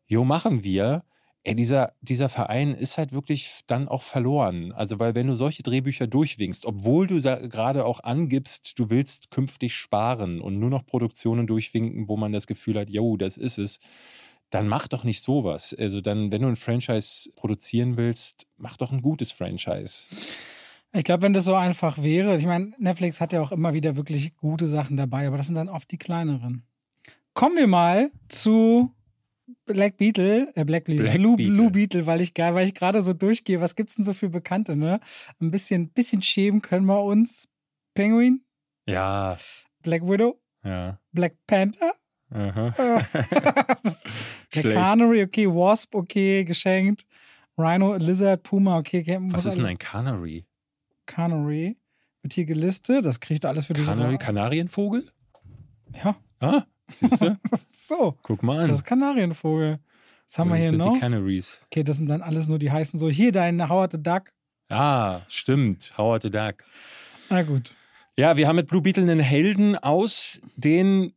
jo, machen wir. Ey, dieser, dieser Verein ist halt wirklich dann auch verloren. Also, weil wenn du solche Drehbücher durchwinkst, obwohl du gerade auch angibst, du willst künftig sparen und nur noch Produktionen durchwinken, wo man das Gefühl hat, jo, das ist es, dann mach doch nicht sowas. Also dann, wenn du ein Franchise produzieren willst, mach doch ein gutes Franchise. Ich glaube, wenn das so einfach wäre, ich meine, Netflix hat ja auch immer wieder wirklich gute Sachen dabei, aber das sind dann oft die kleineren. Kommen wir mal zu Black Beetle, äh Black Beetle, Black Blue, Beetle. Blue Beetle, weil ich weil ich gerade so durchgehe. Was gibt's denn so für Bekannte, ne? Ein bisschen, bisschen schämen können wir uns. Penguin, Ja, Black Widow, ja. Black Panther, Aha. Schlecht. Canary, okay, Wasp, okay, geschenkt. Rhino, Lizard, Puma, okay, Was ist denn ein Canary? Canary? Wird hier gelistet, das kriegt alles für dich. Canary, Kanarienvogel? Ja, Ah, siehst du? so. Guck mal an. Das ist Kanarienvogel. Was haben wir hier sind noch? Die Canaries. Okay, das sind dann alles nur die heißen so. Hier dein Howard the Duck. Ah, stimmt. Howard the Duck. Na gut. Ja, wir haben mit Blue Beetle einen Helden aus den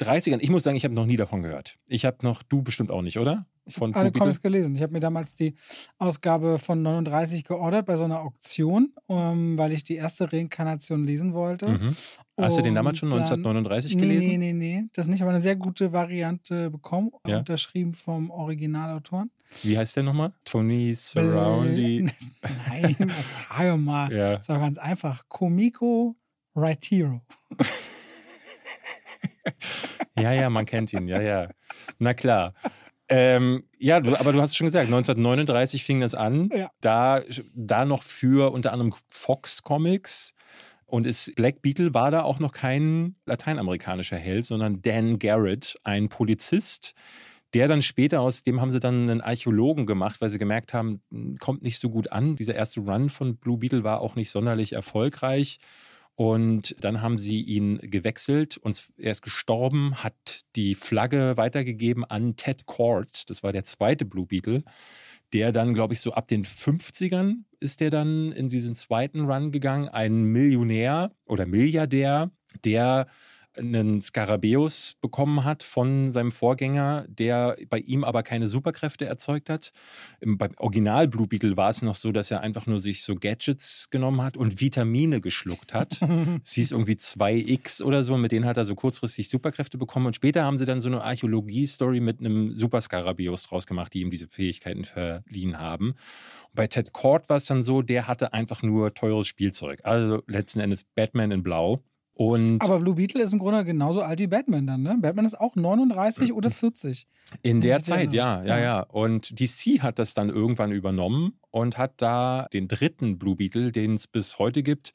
30ern. Ich muss sagen, ich habe noch nie davon gehört. Ich habe noch, du bestimmt auch nicht, oder? Von Alle Blue Beetle? Comics gelesen. Ich habe mir damals die Ausgabe von 39 geordert bei so einer Auktion, ähm, weil ich die erste Reinkarnation lesen wollte. Mhm. Hast du den damals schon Und dann- 1939 Nee, gelesen? nee, nee, nee. Das nicht, aber eine sehr gute Variante bekommen, Ja. unterschrieben vom Originalautoren. Wie heißt der nochmal? Tony Surroundy. Nein, sage mal. Ja. Ist auch ganz einfach. Komiko Raitiro. ja, ja, man kennt ihn. Ja, ja. Na klar. Ähm, ja, du, aber du hast schon gesagt, 1939 fing das an. Ja. Da, da noch für unter anderem Fox Comics. Und ist, Black Beetle war da auch noch kein lateinamerikanischer Held, sondern Dan Garrett, ein Polizist, der dann später aus dem haben sie dann einen Archäologen gemacht, weil sie gemerkt haben, hm, kommt nicht so gut an. Dieser erste Run von Blue Beetle war auch nicht sonderlich erfolgreich. Und dann haben sie ihn gewechselt und er ist gestorben, hat die Flagge weitergegeben an Ted Cord, das war der zweite Blue Beetle, der dann, glaube ich, so ab den 50ern ist der dann in diesen zweiten Run gegangen, ein Millionär oder Milliardär, der einen Skarabäus bekommen hat von seinem Vorgänger, der bei ihm aber keine Superkräfte erzeugt hat. Im, beim Original Blue Beetle war es noch so, dass er einfach nur sich so Gadgets genommen hat und Vitamine geschluckt hat. es hieß irgendwie 2X oder so, mit denen hat er so kurzfristig Superkräfte bekommen. Und später haben sie dann so eine Archäologie-Story mit einem Super Skarabäus draus gemacht, die ihm diese Fähigkeiten verliehen haben. Und bei Ted Cord war es dann so, der hatte einfach nur teures Spielzeug. Also letzten Endes Batman in Blau. Und Aber Blue Beetle ist im Grunde genauso alt wie Batman dann, ne? Batman ist auch 39 oder 40. In der Zeit, ja, ja, ja. Und DC hat das dann irgendwann übernommen und hat da den dritten Blue Beetle, den es bis heute gibt,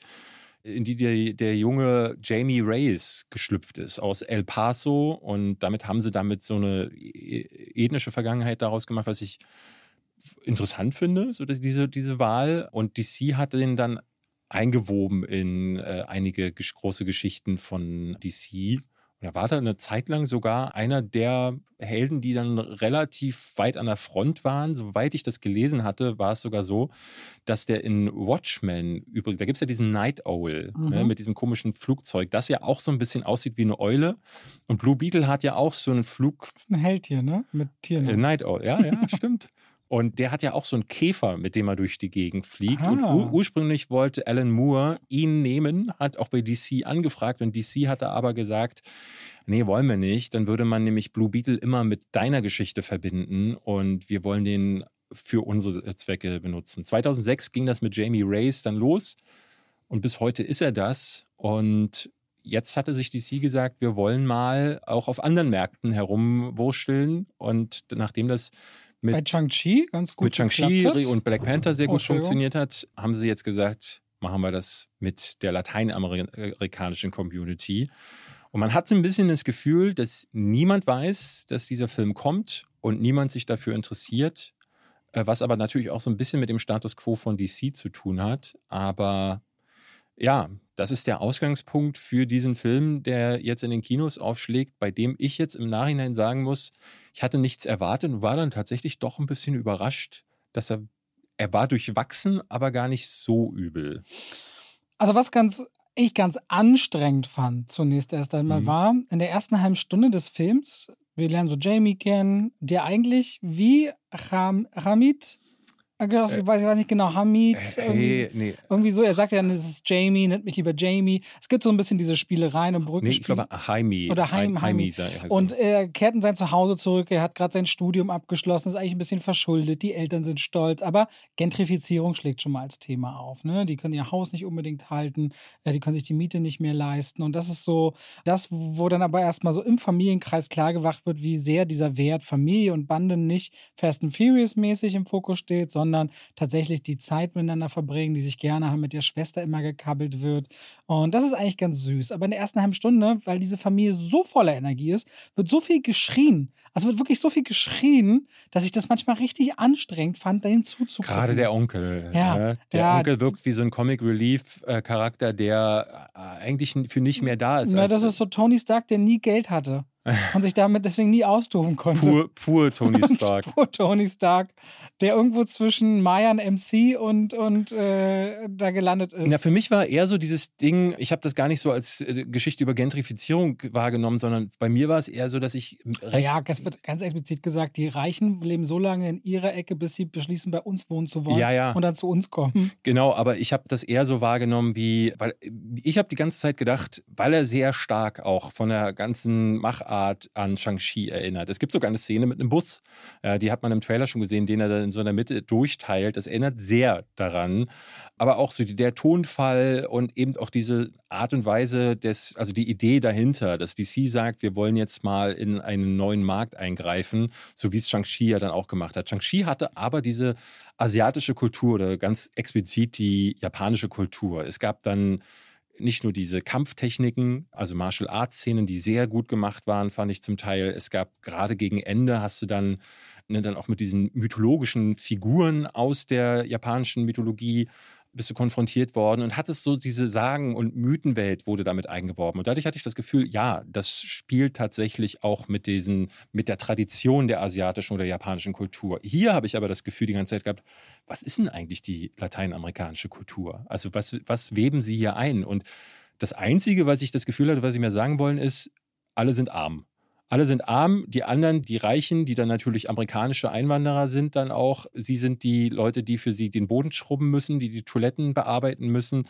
in die der, der junge Jamie Reyes geschlüpft ist aus El Paso. Und damit haben sie damit so eine e-, ethnische Vergangenheit daraus gemacht, was ich interessant finde, so diese, diese Wahl. Und DC hat den dann eingewoben in äh, einige große Geschichten von DC. Und er war da eine Zeit lang sogar einer der Helden, die dann relativ weit an der Front waren. Soweit ich das gelesen hatte, war es sogar so, dass der in Watchmen, übrigens, da gibt es ja diesen Night Owl ne, mhm. ne, mit diesem komischen Flugzeug, das ja auch so ein bisschen aussieht wie eine Eule. Und Blue Beetle hat ja auch so einen Flug. Das ist ein Held hier, ne? Mit Tieren. Äh, Night Owl, ja, ja, stimmt. Und der hat ja auch so einen Käfer, mit dem er durch die Gegend fliegt. Ah. Und ur ursprünglich wollte Alan Moore ihn nehmen, hat auch bei DC angefragt und DC hatte aber gesagt, nee, wollen wir nicht. Dann würde man nämlich Blue Beetle immer mit deiner Geschichte verbinden und wir wollen den für unsere Zwecke benutzen. 2006 ging das mit Jamie Race dann los und bis heute ist er das. Und jetzt hatte sich DC gesagt, wir wollen mal auch auf anderen Märkten herumwurschteln. Und nachdem das mit, bei Chang-Chi ganz gut mit Shang-Chi und Black Panther sehr gut funktioniert hat, haben sie jetzt gesagt, machen wir das mit der lateinamerikanischen Community. Und man hat so ein bisschen das Gefühl, dass niemand weiß, dass dieser Film kommt und niemand sich dafür interessiert, äh, was aber natürlich auch so ein bisschen mit dem Status quo von DC zu tun hat. Aber ja, das ist der Ausgangspunkt für diesen Film, der jetzt in den Kinos aufschlägt, bei dem ich jetzt im Nachhinein sagen muss, ich hatte nichts erwartet und war dann tatsächlich doch ein bisschen überrascht, dass er, er war durchwachsen, aber gar nicht so übel. Also was ganz ich ganz anstrengend fand zunächst erst einmal mhm. war, in der ersten halben Stunde des Films, wir lernen so Jamie kennen, der eigentlich wie Ram, Ramit ich weiß, ich weiß nicht genau, Hamid. Äh, irgendwie, nee. irgendwie so. Er sagt ja dann, es ist Jamie, nennt mich lieber Jamie. Es gibt so ein bisschen diese Spielereien und Brückenspiele. Nee, ich glaube, Jaime. Oder Jaime. Jaime und er kehrt in sein Zuhause zurück. Er hat gerade sein Studium abgeschlossen, ist eigentlich ein bisschen verschuldet. Die Eltern sind stolz. Aber Gentrifizierung schlägt schon mal als Thema auf. Ne? Die können ihr Haus nicht unbedingt halten. Die können sich die Miete nicht mehr leisten. Und das ist so das, wo dann aber erstmal so im Familienkreis klargemacht wird, wie sehr dieser Wert Familie und Bande nicht Fast and Furious mäßig im Fokus steht, sondern sondern tatsächlich die Zeit miteinander verbringen, die sich gerne haben, mit der Schwester immer gekabbelt wird. Und das ist eigentlich ganz süß. Aber in der ersten halben Stunde, weil diese Familie so voller Energie ist, wird so viel geschrien. Also wird wirklich so viel geschrien, dass ich das manchmal richtig anstrengend fand, dahin zuzugucken. Gerade der Onkel. Ja, ne? Der ja, Onkel wirkt wie so ein Comic Relief Charakter, der äh, eigentlich für nicht mehr da ist. Na, das ist so Tony Stark, der nie Geld hatte und sich damit deswegen nie austoben konnte. Pur, pur Tony Stark. pur Tony Stark, der irgendwo zwischen Mayan MC und, und äh, da gelandet ist. Ja, für mich war eher so dieses Ding, ich habe das gar nicht so als äh, Geschichte über Gentrifizierung wahrgenommen, sondern bei mir war es eher so, dass ich. ja, es wird ganz explizit gesagt, die Reichen leben so lange in ihrer Ecke, bis sie beschließen, bei uns wohnen zu wollen ja, ja. und dann zu uns kommen. Genau, aber ich habe das eher so wahrgenommen wie, weil ich habe die ganze Zeit gedacht, weil er sehr stark auch von der ganzen Machart Art an Shang-Chi erinnert. Es gibt sogar eine Szene mit einem Bus, äh, die hat man im Trailer schon gesehen, den er dann in so einer Mitte durchteilt. Das erinnert sehr daran. Aber auch so der Tonfall und eben auch diese Art und Weise des, also die Idee dahinter, dass DC sagt, wir wollen jetzt mal in einen neuen Markt eingreifen, so wie es Shang-Chi ja dann auch gemacht hat. Shang-Chi hatte aber diese asiatische Kultur oder ganz explizit die japanische Kultur. Es gab dann nicht nur diese Kampftechniken, also Martial Arts Szenen, die sehr gut gemacht waren, fand ich zum Teil. Es gab gerade gegen Ende hast du dann ne, dann auch mit diesen mythologischen Figuren aus der japanischen Mythologie bist du konfrontiert worden und hattest so diese Sagen- und Mythenwelt wurde damit eingeworben. Und dadurch hatte ich das Gefühl, ja, das spielt tatsächlich auch mit diesen, mit der Tradition der asiatischen oder japanischen Kultur. Hier habe ich aber das Gefühl die ganze Zeit gehabt, was ist denn eigentlich die lateinamerikanische Kultur? Also was, was weben sie hier ein? Und Das Einzige, was ich das Gefühl hatte, was sie mir sagen wollen, ist, alle sind arm. Alle sind arm, die anderen, die Reichen, die dann natürlich amerikanische Einwanderer sind, dann auch. Sie sind die Leute, die für sie den Boden schrubben müssen, die die Toiletten bearbeiten müssen.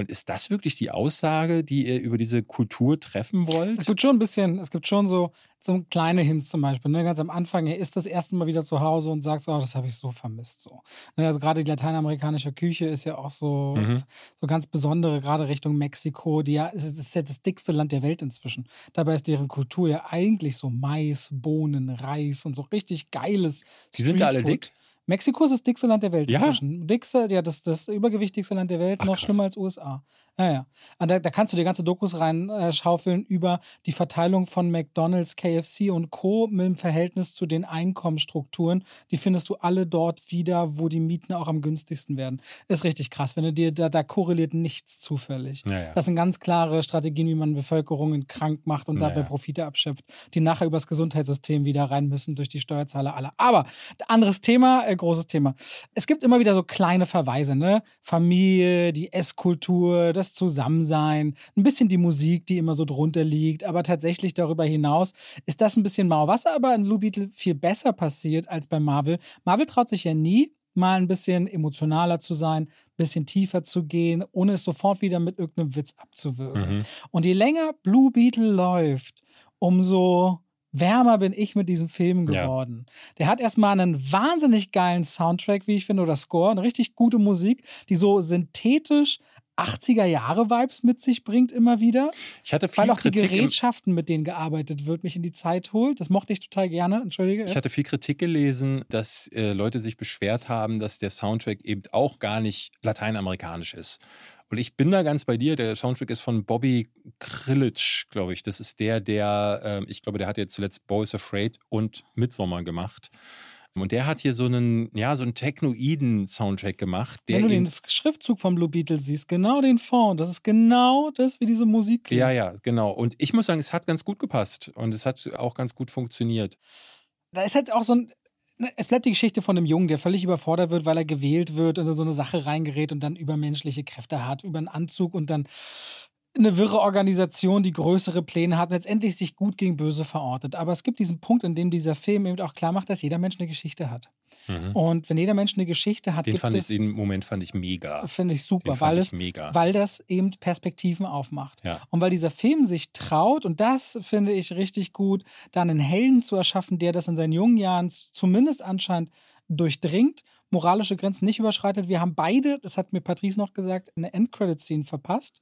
Und ist das wirklich die Aussage, die ihr über diese Kultur treffen wollt? Es gibt schon ein bisschen, es gibt schon so, so kleine Hints zum Beispiel. Ne? Ganz am Anfang, er ist das erste Mal wieder zu Hause und sagt so, oh, das habe ich so vermisst. So. Ne? Also gerade die lateinamerikanische Küche ist ja auch so, mhm. so ganz besondere, gerade Richtung Mexiko. Die ja, es ist ja das dickste Land der Welt inzwischen. Dabei ist deren Kultur ja eigentlich so Mais, Bohnen, Reis und so richtig geiles. Die sind da alle dick? Mexiko ist das dickste Land der Welt ja. inzwischen. Dickste, ja, das, das übergewichtigste Land der Welt, Ach, noch krass. schlimmer als USA. Ja, ja. Da, da, kannst du dir ganze Dokus reinschaufeln äh, über die Verteilung von McDonalds, KFC und Co. mit dem Verhältnis zu den Einkommensstrukturen. Die findest du alle dort wieder, wo die Mieten auch am günstigsten werden. Ist richtig krass. Wenn du dir, da, da korreliert nichts zufällig. Ja, ja. Das sind ganz klare Strategien, wie man Bevölkerungen krank macht und dabei Profite abschöpft, die nachher übers Gesundheitssystem wieder rein müssen durch die Steuerzahler aller. Aber anderes Thema, äh, großes Thema. Es gibt immer wieder so kleine Verweise, ne? Familie, die Esskultur, das Zusammensein, ein bisschen die Musik, die immer so drunter liegt, aber tatsächlich darüber hinaus ist das ein bisschen mau. Was aber in Blue Beetle viel besser passiert als bei Marvel. Marvel traut sich ja nie, mal ein bisschen emotionaler zu sein, ein bisschen tiefer zu gehen, ohne es sofort wieder mit irgendeinem Witz abzuwürgen. Mhm. Und je länger Blue Beetle läuft, umso wärmer bin ich mit diesem Film geworden. Ja. Der hat erstmal einen wahnsinnig geilen Soundtrack, wie ich finde, oder Score, eine richtig gute Musik, die so synthetisch 80er Jahre Vibes mit sich bringt immer wieder. Ich hatte viel weil auch Kritik die Gerätschaften, mit denen gearbeitet wird, mich in die Zeit holt. Das mochte ich total gerne. Entschuldige. Ich hatte viel Kritik gelesen, dass äh, Leute sich beschwert haben, dass der Soundtrack eben auch gar nicht lateinamerikanisch ist. Und ich bin da ganz bei dir. Der Soundtrack ist von Bobby Krilic, glaube ich. Das ist der, der, äh, ich glaube, der hat jetzt zuletzt Boys Afraid und Midsommar gemacht. Und der hat hier so einen, ja, so einen technoiden Soundtrack gemacht. Wenn du den Schriftzug vom Blue Beatles siehst, genau den Fond, das ist genau das, wie diese Musik klingt. Ja, ja, genau. Und ich muss sagen, es hat ganz gut gepasst und es hat auch ganz gut funktioniert. Da ist halt auch so ein, ne, es bleibt die Geschichte von einem Jungen, der völlig überfordert wird, weil er gewählt wird und in so eine Sache reingerät und dann übermenschliche Kräfte hat, über einen Anzug und dann eine wirre Organisation, die größere Pläne hat und letztendlich sich gut gegen böse verortet. Aber es gibt diesen Punkt, in dem dieser Film eben auch klar macht, dass jeder Mensch eine Geschichte hat. Mhm. Und wenn jeder Mensch eine Geschichte hat, den gibt fand es, ich, den Moment fand ich mega. Finde ich super, weil, es, mega. weil das eben Perspektiven aufmacht. Ja. Und weil dieser Film sich traut, und das finde ich richtig gut, da einen Helden zu erschaffen, der das in seinen jungen Jahren zumindest anscheinend durchdringt moralische Grenzen nicht überschreitet. Wir haben beide, das hat mir Patrice noch gesagt, eine Endcredit-Scene verpasst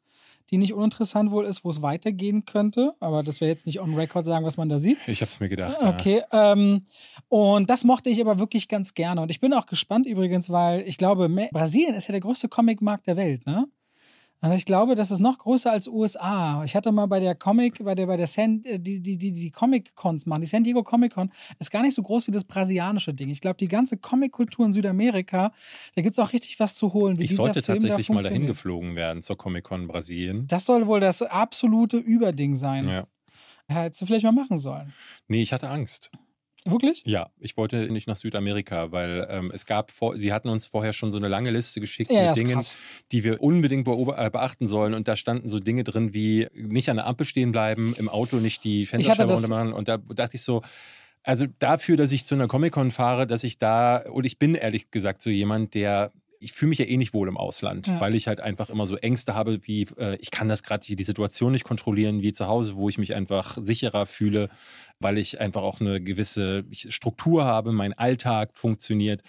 die nicht uninteressant wohl ist, wo es weitergehen könnte. Aber das wäre jetzt nicht on record sagen, was man da sieht. Ich habe es mir gedacht. Okay. Ja. Ähm, und das mochte ich aber wirklich ganz gerne. Und ich bin auch gespannt übrigens, weil ich glaube, Brasilien ist ja der größte Comicmarkt der Welt, ne? Aber ich glaube, das ist noch größer als USA. Ich hatte mal bei der Comic, bei der, bei der San, äh, die, die, die, die Comic-Cons machen. Die San Diego Comic-Con ist gar nicht so groß wie das brasilianische Ding. Ich glaube, die ganze Comic-Kultur in Südamerika, da gibt es auch richtig was zu holen. Ich sollte Film tatsächlich mal dahin geflogen werden zur Comic-Con Brasilien. Das soll wohl das absolute Überding sein. Ja. Hättest du vielleicht mal machen sollen. Nee, ich hatte Angst. Wirklich? Ja, ich wollte nicht nach Südamerika, weil ähm, es gab, vor, sie hatten uns vorher schon so eine lange Liste geschickt ja, mit Dingen, krass. die wir unbedingt äh, beachten sollen. Und da standen so Dinge drin wie nicht an der Ampel stehen bleiben, im Auto nicht die Fensterscheibe runter machen. Und da dachte ich so, also dafür, dass ich zu einer Comic-Con fahre, dass ich da, und ich bin ehrlich gesagt so jemand, der ich fühle mich ja eh nicht wohl im Ausland, ja. weil ich halt einfach immer so Ängste habe, wie äh, ich kann das gerade die Situation nicht kontrollieren, wie zu Hause, wo ich mich einfach sicherer fühle weil ich einfach auch eine gewisse Struktur habe, mein Alltag funktioniert.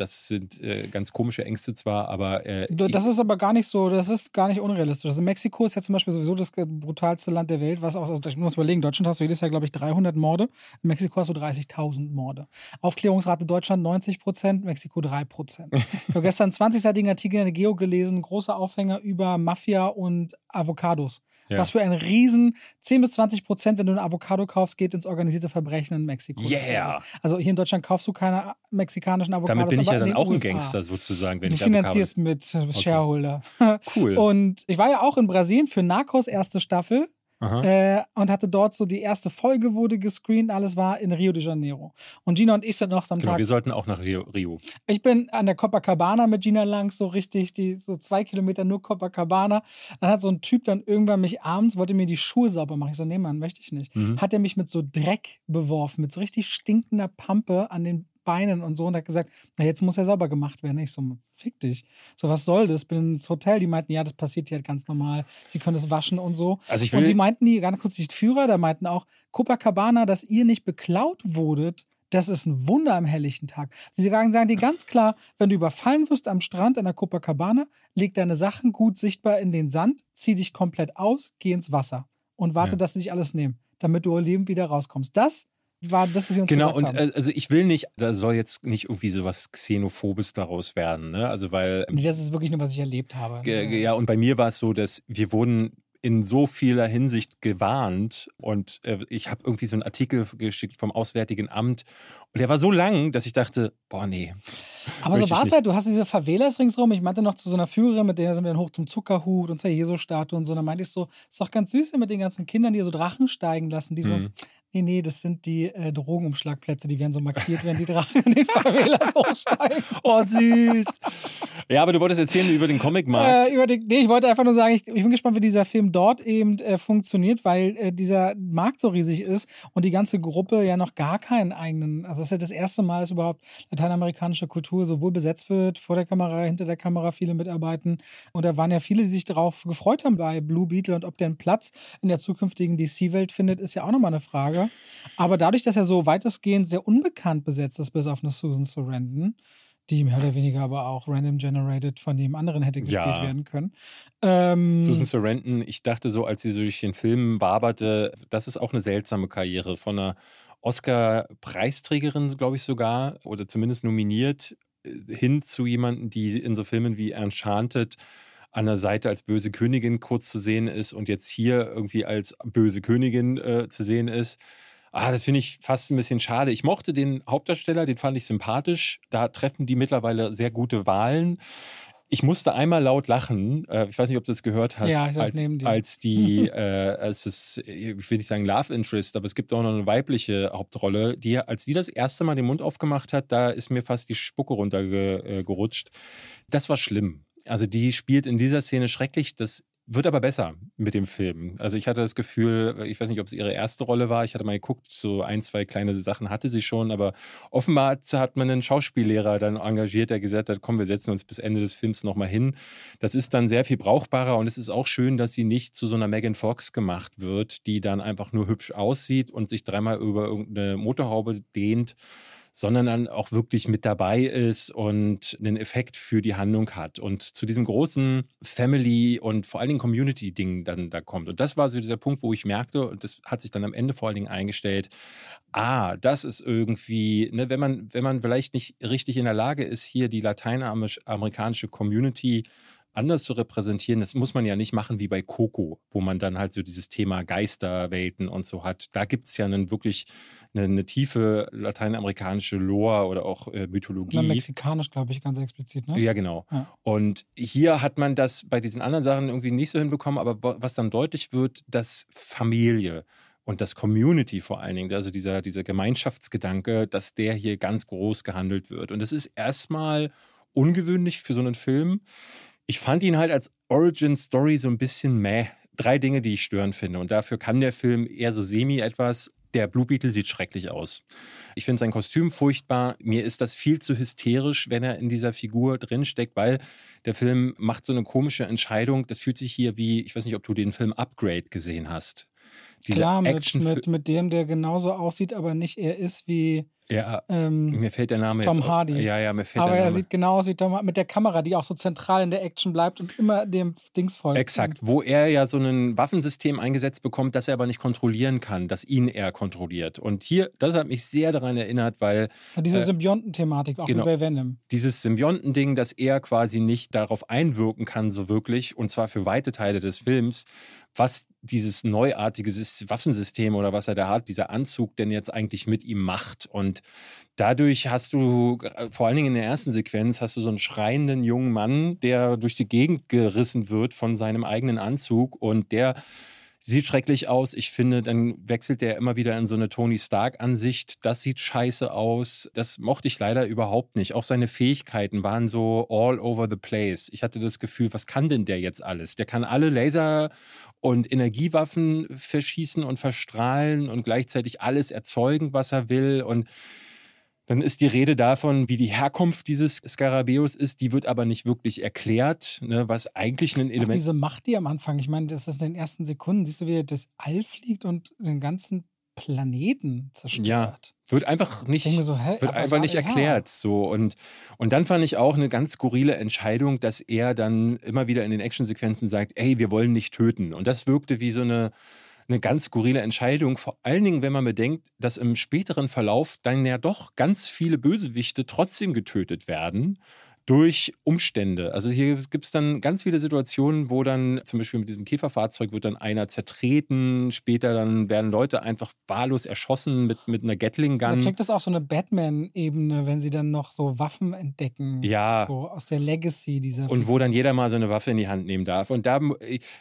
Das sind äh, ganz komische Ängste zwar, aber. Äh, das ist aber gar nicht so, das ist gar nicht unrealistisch. Also Mexiko ist ja zum Beispiel sowieso das brutalste Land der Welt, was auch, also ich muss überlegen, Deutschland hast du jedes Jahr, glaube ich, 300 Morde. In Mexiko hast du 30.000 Morde. Aufklärungsrate Deutschland 90 Prozent, Mexiko 3 Prozent. ich habe gestern 20-seitigen Artikel in der Geo gelesen, großer Aufhänger über Mafia und Avocados. Ja. Was für ein riesen 10 bis 20 Prozent, wenn du ein Avocado kaufst, geht ins organisierte Verbrechen in Mexiko. Yeah. Also hier in Deutschland kaufst du keine mexikanischen Avocados. Damit bin ich ja dann auch ein Gangster sozusagen, wenn du ich finanzierst mit okay. Shareholder. Cool. Und ich war ja auch in Brasilien für Narcos erste Staffel. Äh, und hatte dort so die erste Folge wurde gescreent, alles war in Rio de Janeiro. Und Gina und ich sind noch am Genau, Tag. wir sollten auch nach Rio. Rio. Ich bin an der Copacabana mit Gina lang, so richtig, die so zwei Kilometer nur Copacabana. Dann hat so ein Typ dann irgendwann mich abends, wollte mir die Schuhe sauber machen. Ich so, nee, Mann, möchte ich nicht. Mhm. Hat er mich mit so Dreck beworfen, mit so richtig stinkender Pampe an den Beinen und so und hat gesagt, na, jetzt muss er sauber gemacht werden. Ich so, fick dich. So, was soll das? Bin ins Hotel, die meinten, ja, das passiert hier halt ganz normal. Sie können es waschen und so. Also ich Und will, sie meinten, die ganz kurz die Führer, da meinten auch, Copacabana, dass ihr nicht beklaut wurdet, das ist ein Wunder am helllichten Tag. Sie sagen, sagen dir ganz klar, wenn du überfallen wirst am Strand an der Copacabana, leg deine Sachen gut sichtbar in den Sand, zieh dich komplett aus, geh ins Wasser und warte, Ja. dass sie dich alles nehmen, damit du lebend wieder rauskommst. Das war das, was sie uns Genau, gesagt und haben. äh, also ich will nicht, da soll jetzt nicht irgendwie so was Xenophobes daraus werden, ne? Also weil nee, das ist wirklich nur, was ich erlebt habe. Ja, und bei mir war es so, dass wir wurden in so vieler Hinsicht gewarnt und äh, ich habe irgendwie so einen Artikel geschickt vom Auswärtigen Amt und der war so lang, dass ich dachte, boah, nee. Aber so war es halt, du hast diese Favelas ringsrum. Ich meinte noch zu so einer Führerin, mit der sind wir dann hoch zum Zuckerhut und zur Jesu-Statue und so. Da meinte ich so, ist doch ganz süß hier mit den ganzen Kindern, die so Drachen steigen lassen. Die so, Mhm. Nee, nee, das sind die äh, Drogenumschlagplätze, die werden so markiert, wenn die Drachen in den Favelas hochsteigen. Oh, süß. ja, aber du wolltest erzählen über den Comicmarkt. Äh, über den, nee, ich wollte einfach nur sagen, ich, ich bin gespannt, wie dieser Film dort eben äh, funktioniert, weil äh, dieser Markt so riesig ist und die ganze Gruppe ja noch gar keinen eigenen, also es ist ja das erste Mal, dass überhaupt lateinamerikanische Kultur sowohl besetzt wird, vor der Kamera, hinter der Kamera viele mitarbeiten. Und da waren ja viele, die sich darauf gefreut haben bei Blue Beetle und ob der einen Platz in der zukünftigen DC-Welt findet, ist ja auch nochmal eine Frage. Aber dadurch, dass er so weitestgehend sehr unbekannt besetzt ist, bis auf eine Susan Sarandon, die mehr oder weniger aber auch random generated von dem anderen hätte gespielt Ja. werden können. Ähm, Susan Sarandon, ich dachte so, als sie so durch den Film waberte, das ist auch eine seltsame Karriere von einer Oscar-Preisträgerin, glaube ich sogar, oder zumindest nominiert, äh, hin zu jemandem, die in so Filmen wie Enchanted an der Seite als böse Königin kurz zu sehen ist und jetzt hier irgendwie als böse Königin äh, zu sehen ist. Ah, das finde ich fast ein bisschen schade. Ich mochte den Hauptdarsteller, den fand ich sympathisch. Da treffen die mittlerweile sehr gute Wahlen. Ich musste einmal laut lachen. Äh, ich weiß nicht, ob du das gehört hast, Ja, ich als, neben dir. als die, äh, als es, ich will nicht sagen Love Interest, aber es gibt auch noch eine weibliche Hauptrolle, die, als die das erste Mal den Mund aufgemacht hat, da ist mir fast die Spucke runtergerutscht. Das war schlimm. Also die spielt in dieser Szene schrecklich. Das wird aber besser mit dem Film. Also ich hatte das Gefühl, ich weiß nicht, ob es ihre erste Rolle war. Ich hatte mal geguckt, so ein, zwei kleine Sachen hatte sie schon, aber offenbar hat- hat man einen Schauspiellehrer dann engagiert, der gesagt hat, komm, wir setzen uns bis Ende des Films nochmal hin. Das ist dann sehr viel brauchbarer und es ist auch schön, dass sie nicht zu so einer Megan Fox gemacht wird, die dann einfach nur hübsch aussieht und sich dreimal über irgendeine Motorhaube dehnt, sondern dann auch wirklich mit dabei ist und einen Effekt für die Handlung hat und zu diesem großen Family- und vor allen Dingen Community-Ding dann da kommt. Und das war so dieser Punkt, wo ich merkte, und das hat sich dann am Ende vor allen Dingen eingestellt, ah, das ist irgendwie, ne, wenn man, wenn man vielleicht nicht richtig in der Lage ist, hier die lateinamerikanische Community anders zu repräsentieren, das muss man ja nicht machen wie bei Coco, wo man dann halt so dieses Thema Geisterwelten und so hat. Da gibt es ja einen wirklich eine, eine tiefe lateinamerikanische Lore oder auch äh, Mythologie. Na, mexikanisch, glaube ich, ganz explizit, ne? Ja, genau. Ja. Und hier hat man das bei diesen anderen Sachen irgendwie nicht so hinbekommen, aber wa- was dann deutlich wird, dass Familie und das Community vor allen Dingen, also dieser, dieser Gemeinschaftsgedanke, dass der hier ganz groß gehandelt wird. Und das ist erstmal ungewöhnlich für so einen Film. Ich fand ihn halt als Origin Story so ein bisschen meh. Drei Dinge, die ich störend finde. Und dafür kann der Film eher so semi etwas. Der Blue Beetle sieht schrecklich aus. Ich finde sein Kostüm furchtbar. Mir ist das viel zu hysterisch, wenn er in dieser Figur drinsteckt, weil der Film macht so eine komische Entscheidung. Das fühlt sich hier wie, ich weiß nicht, ob du den Film Upgrade gesehen hast. Dieser Klar, mit, mit, mit dem, der genauso aussieht, aber nicht er ist wie ja, ähm, mir fällt der Name Tom jetzt auch- Hardy. Ja, ja, mir fällt aber der er Name. sieht genau aus wie Tom Hardy, mit der Kamera, die auch so zentral in der Action bleibt und immer dem Dings folgt. Exakt, wo er ja so ein Waffensystem eingesetzt bekommt, das er aber nicht kontrollieren kann, das ihn er kontrolliert. Und hier, das hat mich sehr daran erinnert, weil Und diese Äh, Symbionten-Thematik, auch genau. wie bei Venom. dieses Symbiontending, dass er quasi nicht darauf einwirken kann, so wirklich, und zwar für weite Teile des Films, was dieses neuartige Sys- Waffensystem oder was er da hat, dieser Anzug denn jetzt eigentlich mit ihm macht. Und dadurch hast du, äh, vor allen Dingen in der ersten Sequenz, hast du so einen schreienden jungen Mann, der durch die Gegend gerissen wird von seinem eigenen Anzug und der Sieht schrecklich aus. Ich finde, dann wechselt der immer wieder in so eine Tony Stark-Ansicht. Das sieht scheiße aus. Das mochte ich leider überhaupt nicht. Auch seine Fähigkeiten waren so all over the place. Ich hatte das Gefühl, was kann denn der jetzt alles? Der kann alle Laser und Energiewaffen verschießen und verstrahlen und gleichzeitig alles erzeugen, was er will. Und dann ist die Rede davon, wie die Herkunft dieses Skarabäus ist. Die wird aber nicht wirklich erklärt, ne, was eigentlich ein Element. Auch diese Macht, die am Anfang, ich meine, das ist in den ersten Sekunden, siehst du, wie das All fliegt und den ganzen Planeten zerstört. Ja, wird einfach nicht, so, hä, wird einfach nicht erklärt. So. Und, und dann fand ich auch eine ganz skurrile Entscheidung, dass er dann immer wieder in den Actionsequenzen sagt, ey, wir wollen nicht töten. Und das wirkte wie so eine eine ganz skurrile Entscheidung, vor allen Dingen, wenn man bedenkt, dass im späteren Verlauf dann ja doch ganz viele Bösewichte trotzdem getötet werden durch Umstände. Also hier gibt es dann ganz viele Situationen, wo dann zum Beispiel mit diesem Käferfahrzeug wird dann einer zertreten, später dann werden Leute einfach wahllos erschossen mit, mit einer Gatling-Gun. Da kriegt das auch so eine Batman-Ebene, wenn sie dann noch so Waffen entdecken. Ja. So aus der Legacy dieser. Und wo dann jeder mal so eine Waffe in die Hand nehmen darf. Und da,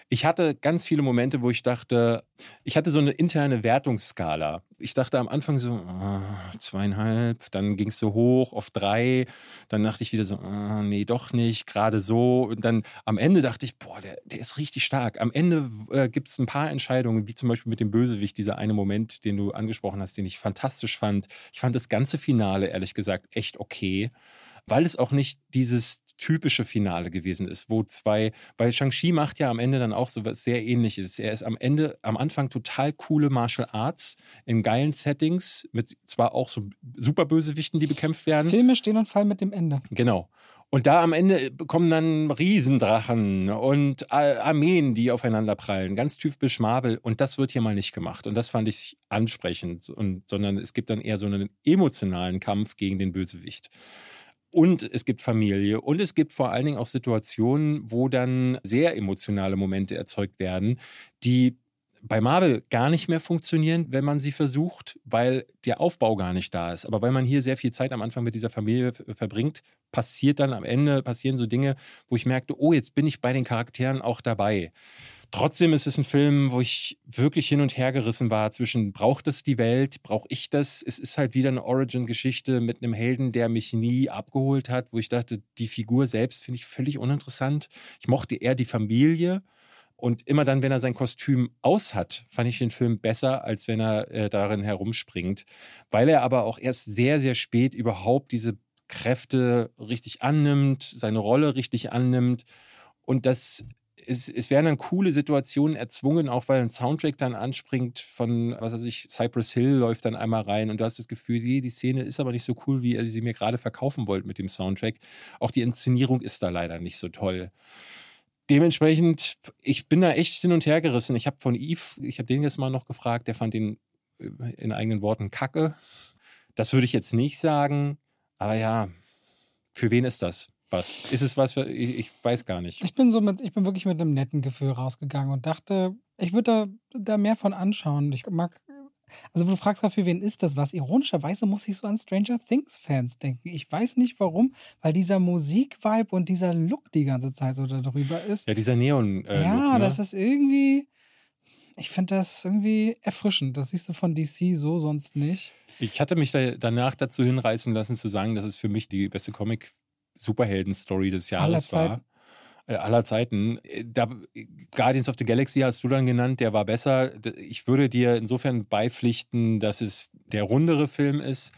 ich hatte ganz viele Momente, wo ich dachte, ich hatte so eine interne Wertungsskala. Ich dachte am Anfang so, oh, zweieinhalb, dann ging es so hoch auf drei, dann dachte ich wieder so, oh, nee, doch nicht, gerade so. Und dann am Ende dachte ich, boah, der, der ist richtig stark. Am Ende äh, gibt es ein paar Entscheidungen, wie zum Beispiel mit dem Bösewicht, dieser eine Moment, den du angesprochen hast, den ich fantastisch fand. Ich fand das ganze Finale, ehrlich gesagt, echt okay weil es auch nicht dieses typische Finale gewesen ist, wo zwei, weil Shang-Chi macht ja am Ende dann auch so was sehr ähnliches. Er ist am Ende, am Anfang total coole Martial Arts in geilen Settings, mit zwar auch so super Bösewichten, die bekämpft werden. Filme stehen und fallen mit dem Ende. Genau. Und da am Ende kommen dann Riesendrachen und Armeen, die aufeinander prallen, ganz typisch Marvel. Und das wird hier mal nicht gemacht. Und das fand ich ansprechend. Und, sondern es gibt dann eher so einen emotionalen Kampf gegen den Bösewicht. Und es gibt Familie und es gibt vor allen Dingen auch Situationen, wo dann sehr emotionale Momente erzeugt werden, die bei Marvel gar nicht mehr funktionieren, wenn man sie versucht, weil der Aufbau gar nicht da ist. Aber weil man hier sehr viel Zeit am Anfang mit dieser Familie verbringt, passiert dann am Ende, passieren so Dinge, wo ich merkte, oh, jetzt bin ich bei den Charakteren auch dabei. Trotzdem ist es ein Film, wo ich wirklich hin und her gerissen war zwischen, braucht es die Welt, brauche ich das? Es ist halt wieder eine Origin-Geschichte mit einem Helden, der mich nie abgeholt hat, wo ich dachte, die Figur selbst finde ich völlig uninteressant. Ich mochte eher die Familie. Und immer dann, wenn er sein Kostüm aus hat, fand ich den Film besser, als wenn er äh, darin herumspringt. Weil er aber auch erst sehr, sehr spät überhaupt diese Kräfte richtig annimmt, seine Rolle richtig annimmt. Und das es, es werden dann coole Situationen erzwungen, auch weil ein Soundtrack dann anspringt von, was weiß ich, Cypress Hill läuft dann einmal rein und du hast das Gefühl, die, die Szene ist aber nicht so cool, wie ihr sie mir gerade verkaufen wollt mit dem Soundtrack. Auch die Inszenierung ist da leider nicht so toll. Dementsprechend, ich bin da echt hin und her gerissen. Ich habe von Yves, ich habe den jetzt mal noch gefragt, der fand den äh, in eigenen Worten kacke. Das würde ich jetzt nicht sagen, aber ja, für wen ist das? Was? Ist es was, für, ich, ich, weiß gar nicht. Ich bin so mit, ich bin wirklich mit einem netten Gefühl rausgegangen und dachte, ich würde da, da mehr von anschauen. Ich mag, also du fragst für wen ist das was? Ironischerweise muss ich so an Stranger Things Fans denken. Ich weiß nicht warum, weil dieser Musikvibe und dieser Look die ganze Zeit so darüber ist. Ja, dieser Neon. Äh, ja, Look, ne? das ist irgendwie. Ich finde das irgendwie erfrischend. Das siehst du von DC so sonst nicht. Ich hatte mich da danach dazu hinreißen lassen, zu sagen, dass es für mich die beste Comic Superhelden-Story des Jahres aller war. Äh, aller Zeiten. Äh, da, Guardians of the Galaxy hast du dann genannt, der war besser. Ich würde dir insofern beipflichten, dass es der rundere Film ist.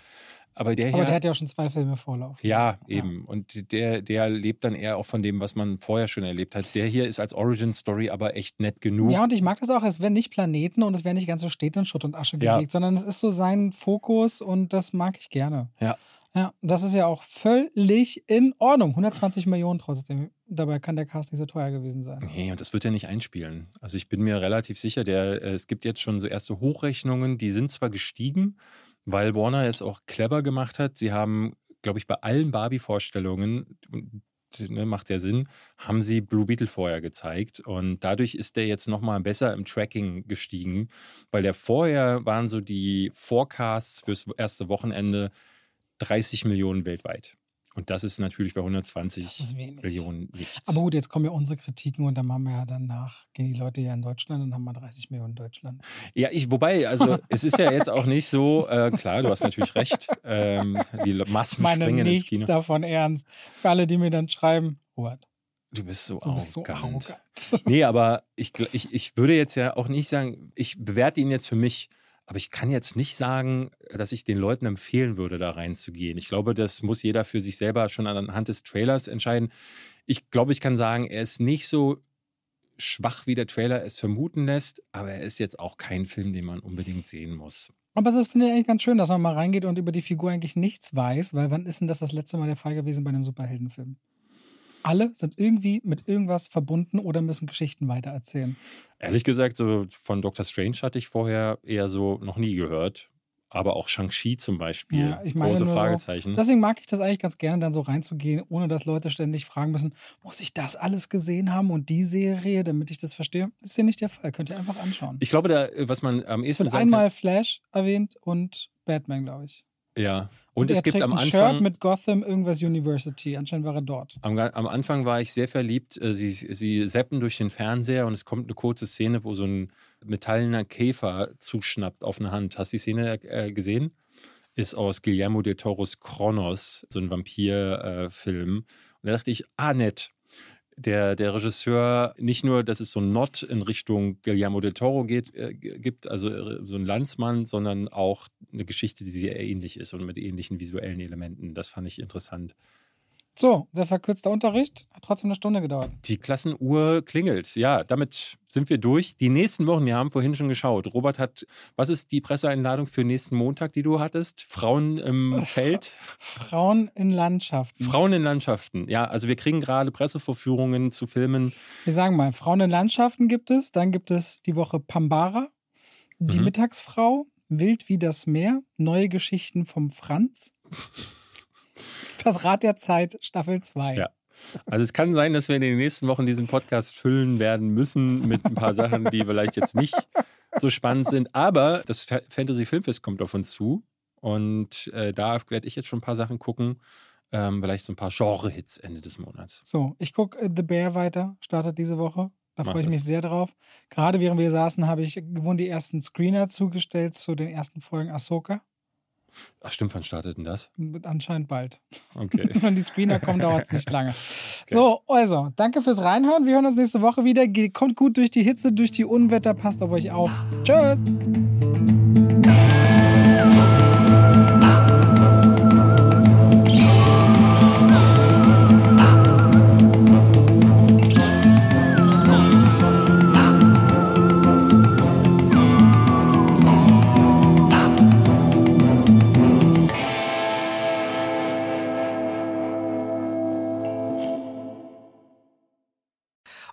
Aber der, Aber hier, der hat ja auch schon zwei Filme Vorlauf. Ja, eben. Ja. Und der, der lebt dann eher auch von dem, was man vorher schon erlebt hat. Der hier ist als Origin-Story aber echt nett genug. Ja, und ich mag das auch. Es werden nicht Planeten und es werden nicht ganze Städte in Schutt und Asche gelegt, ja. sondern es ist so sein Fokus und das mag ich gerne. Ja. Ja, das ist ja auch völlig in Ordnung. 120 Millionen trotzdem. Dabei kann der Cast nicht so teuer gewesen sein. Nee, und das wird ja nicht einspielen. Also ich bin mir relativ sicher, der, äh, es gibt jetzt schon so erste Hochrechnungen, die sind zwar gestiegen, weil Warner es auch clever gemacht hat. Sie haben, glaube ich, bei allen Barbie-Vorstellungen, ne, macht ja Sinn, haben sie Blue Beetle vorher gezeigt. Und dadurch ist der jetzt nochmal besser im Tracking gestiegen, weil der vorher waren so die Forecasts fürs erste Wochenende 30 Millionen weltweit. Und das ist natürlich bei Das 120 ist wenig. Millionen nichts. Aber gut, jetzt kommen ja unsere Kritiken und dann haben wir ja danach, gehen die Leute ja in Deutschland und haben wir 30 Millionen in Deutschland. Ja, ich, wobei, also es ist ja jetzt auch nicht so, äh, klar, du hast natürlich recht, ähm, die Massen Meine springen ins nichts Kino. davon ernst. Für alle, die mir dann schreiben, Robert, Du bist so du bist so arrogant. arrogant. Nee, aber ich, ich, ich würde jetzt ja auch nicht sagen, ich bewerte ihn jetzt für mich, aber ich kann jetzt nicht sagen, dass ich den Leuten empfehlen würde, da reinzugehen. Ich glaube, das muss jeder für sich selber schon anhand des Trailers entscheiden. Ich glaube, ich kann sagen, er ist nicht so schwach, wie der Trailer es vermuten lässt, aber er ist jetzt auch kein Film, den man unbedingt sehen muss. Aber es ist, finde ich, eigentlich ganz schön, dass man mal reingeht und über die Figur eigentlich nichts weiß, weil wann ist denn das das letzte Mal der Fall gewesen bei einem Superheldenfilm? Alle sind irgendwie mit irgendwas verbunden oder müssen Geschichten weitererzählen. Ehrlich gesagt, so von Doctor Strange hatte ich vorher eher so noch nie gehört. Aber auch Shang-Chi zum Beispiel. Ja, ich meine Große nur so, Fragezeichen. Deswegen mag ich das eigentlich ganz gerne, dann so reinzugehen, ohne dass Leute ständig fragen müssen, muss ich das alles gesehen haben und die Serie, damit ich das verstehe? ist ja nicht der Fall. Könnt ihr einfach anschauen. ich glaube, da, was man am Es ehesten wird sagen einmal Flash erwähnt und Batman, glaube ich. Ja. Und, er es gibt am ein Anfang. Shirt mit Gotham irgendwas University. Anscheinend war er dort. Am, am Anfang war ich sehr verliebt. Äh, Sie, sie zappen durch den Fernseher und es kommt eine kurze Szene, wo so ein metallener Käfer zuschnappt auf eine Hand. Hast du die Szene äh, gesehen? Ist aus Guillermo del Toros Kronos, so ein Vampir-Film. und da dachte ich, ah, nett. Der, der Regisseur, nicht nur, dass es so ein Not in Richtung Guillermo del Toro geht, äh, gibt, also äh, so ein Landsmann, sondern auch eine Geschichte, die sehr ähnlich ist und mit ähnlichen visuellen Elementen. Das fand ich interessant. So, sehr verkürzter Unterricht. Hat trotzdem eine Stunde gedauert. Die Klassenuhr klingelt. Ja, damit sind wir durch. Die nächsten Wochen, wir haben vorhin schon geschaut. Robert hat, was ist die Presseeinladung für nächsten Montag, die du hattest? Frauen im Feld? Frauen in Landschaften. Frauen in Landschaften. Ja, also wir kriegen gerade Pressevorführungen zu Filmen. Wir sagen mal, Frauen in Landschaften gibt es. Dann gibt es die Woche Pambara, die Mhm. Mittagsfrau, Wild wie das Meer, neue Geschichten vom Franz. Das Rad der Zeit, Staffel 2. Ja. Also es kann sein, dass wir in den nächsten Wochen diesen Podcast füllen werden müssen mit ein paar Sachen, die vielleicht jetzt nicht so spannend sind. Aber das Fa- Fantasy Filmfest kommt auf uns zu. Und äh, da werde ich jetzt schon ein paar Sachen gucken. Ähm, vielleicht so ein paar Genre-Hits Ende des Monats. So, ich gucke äh, The Bear weiter, startet diese Woche. Da freue ich das. mich sehr drauf. Gerade während wir saßen, habe ich gewohnt die ersten Screener zugestellt zu den ersten Folgen Ahsoka. Ach stimmt, wann startet denn das? Anscheinend bald. Okay. Wenn die Screener kommen, dauert es nicht lange. So, also, danke fürs Reinhören. Wir hören uns nächste Woche wieder. Kommt gut durch die Hitze, durch die Unwetter. Passt auf euch auf. Tschüss.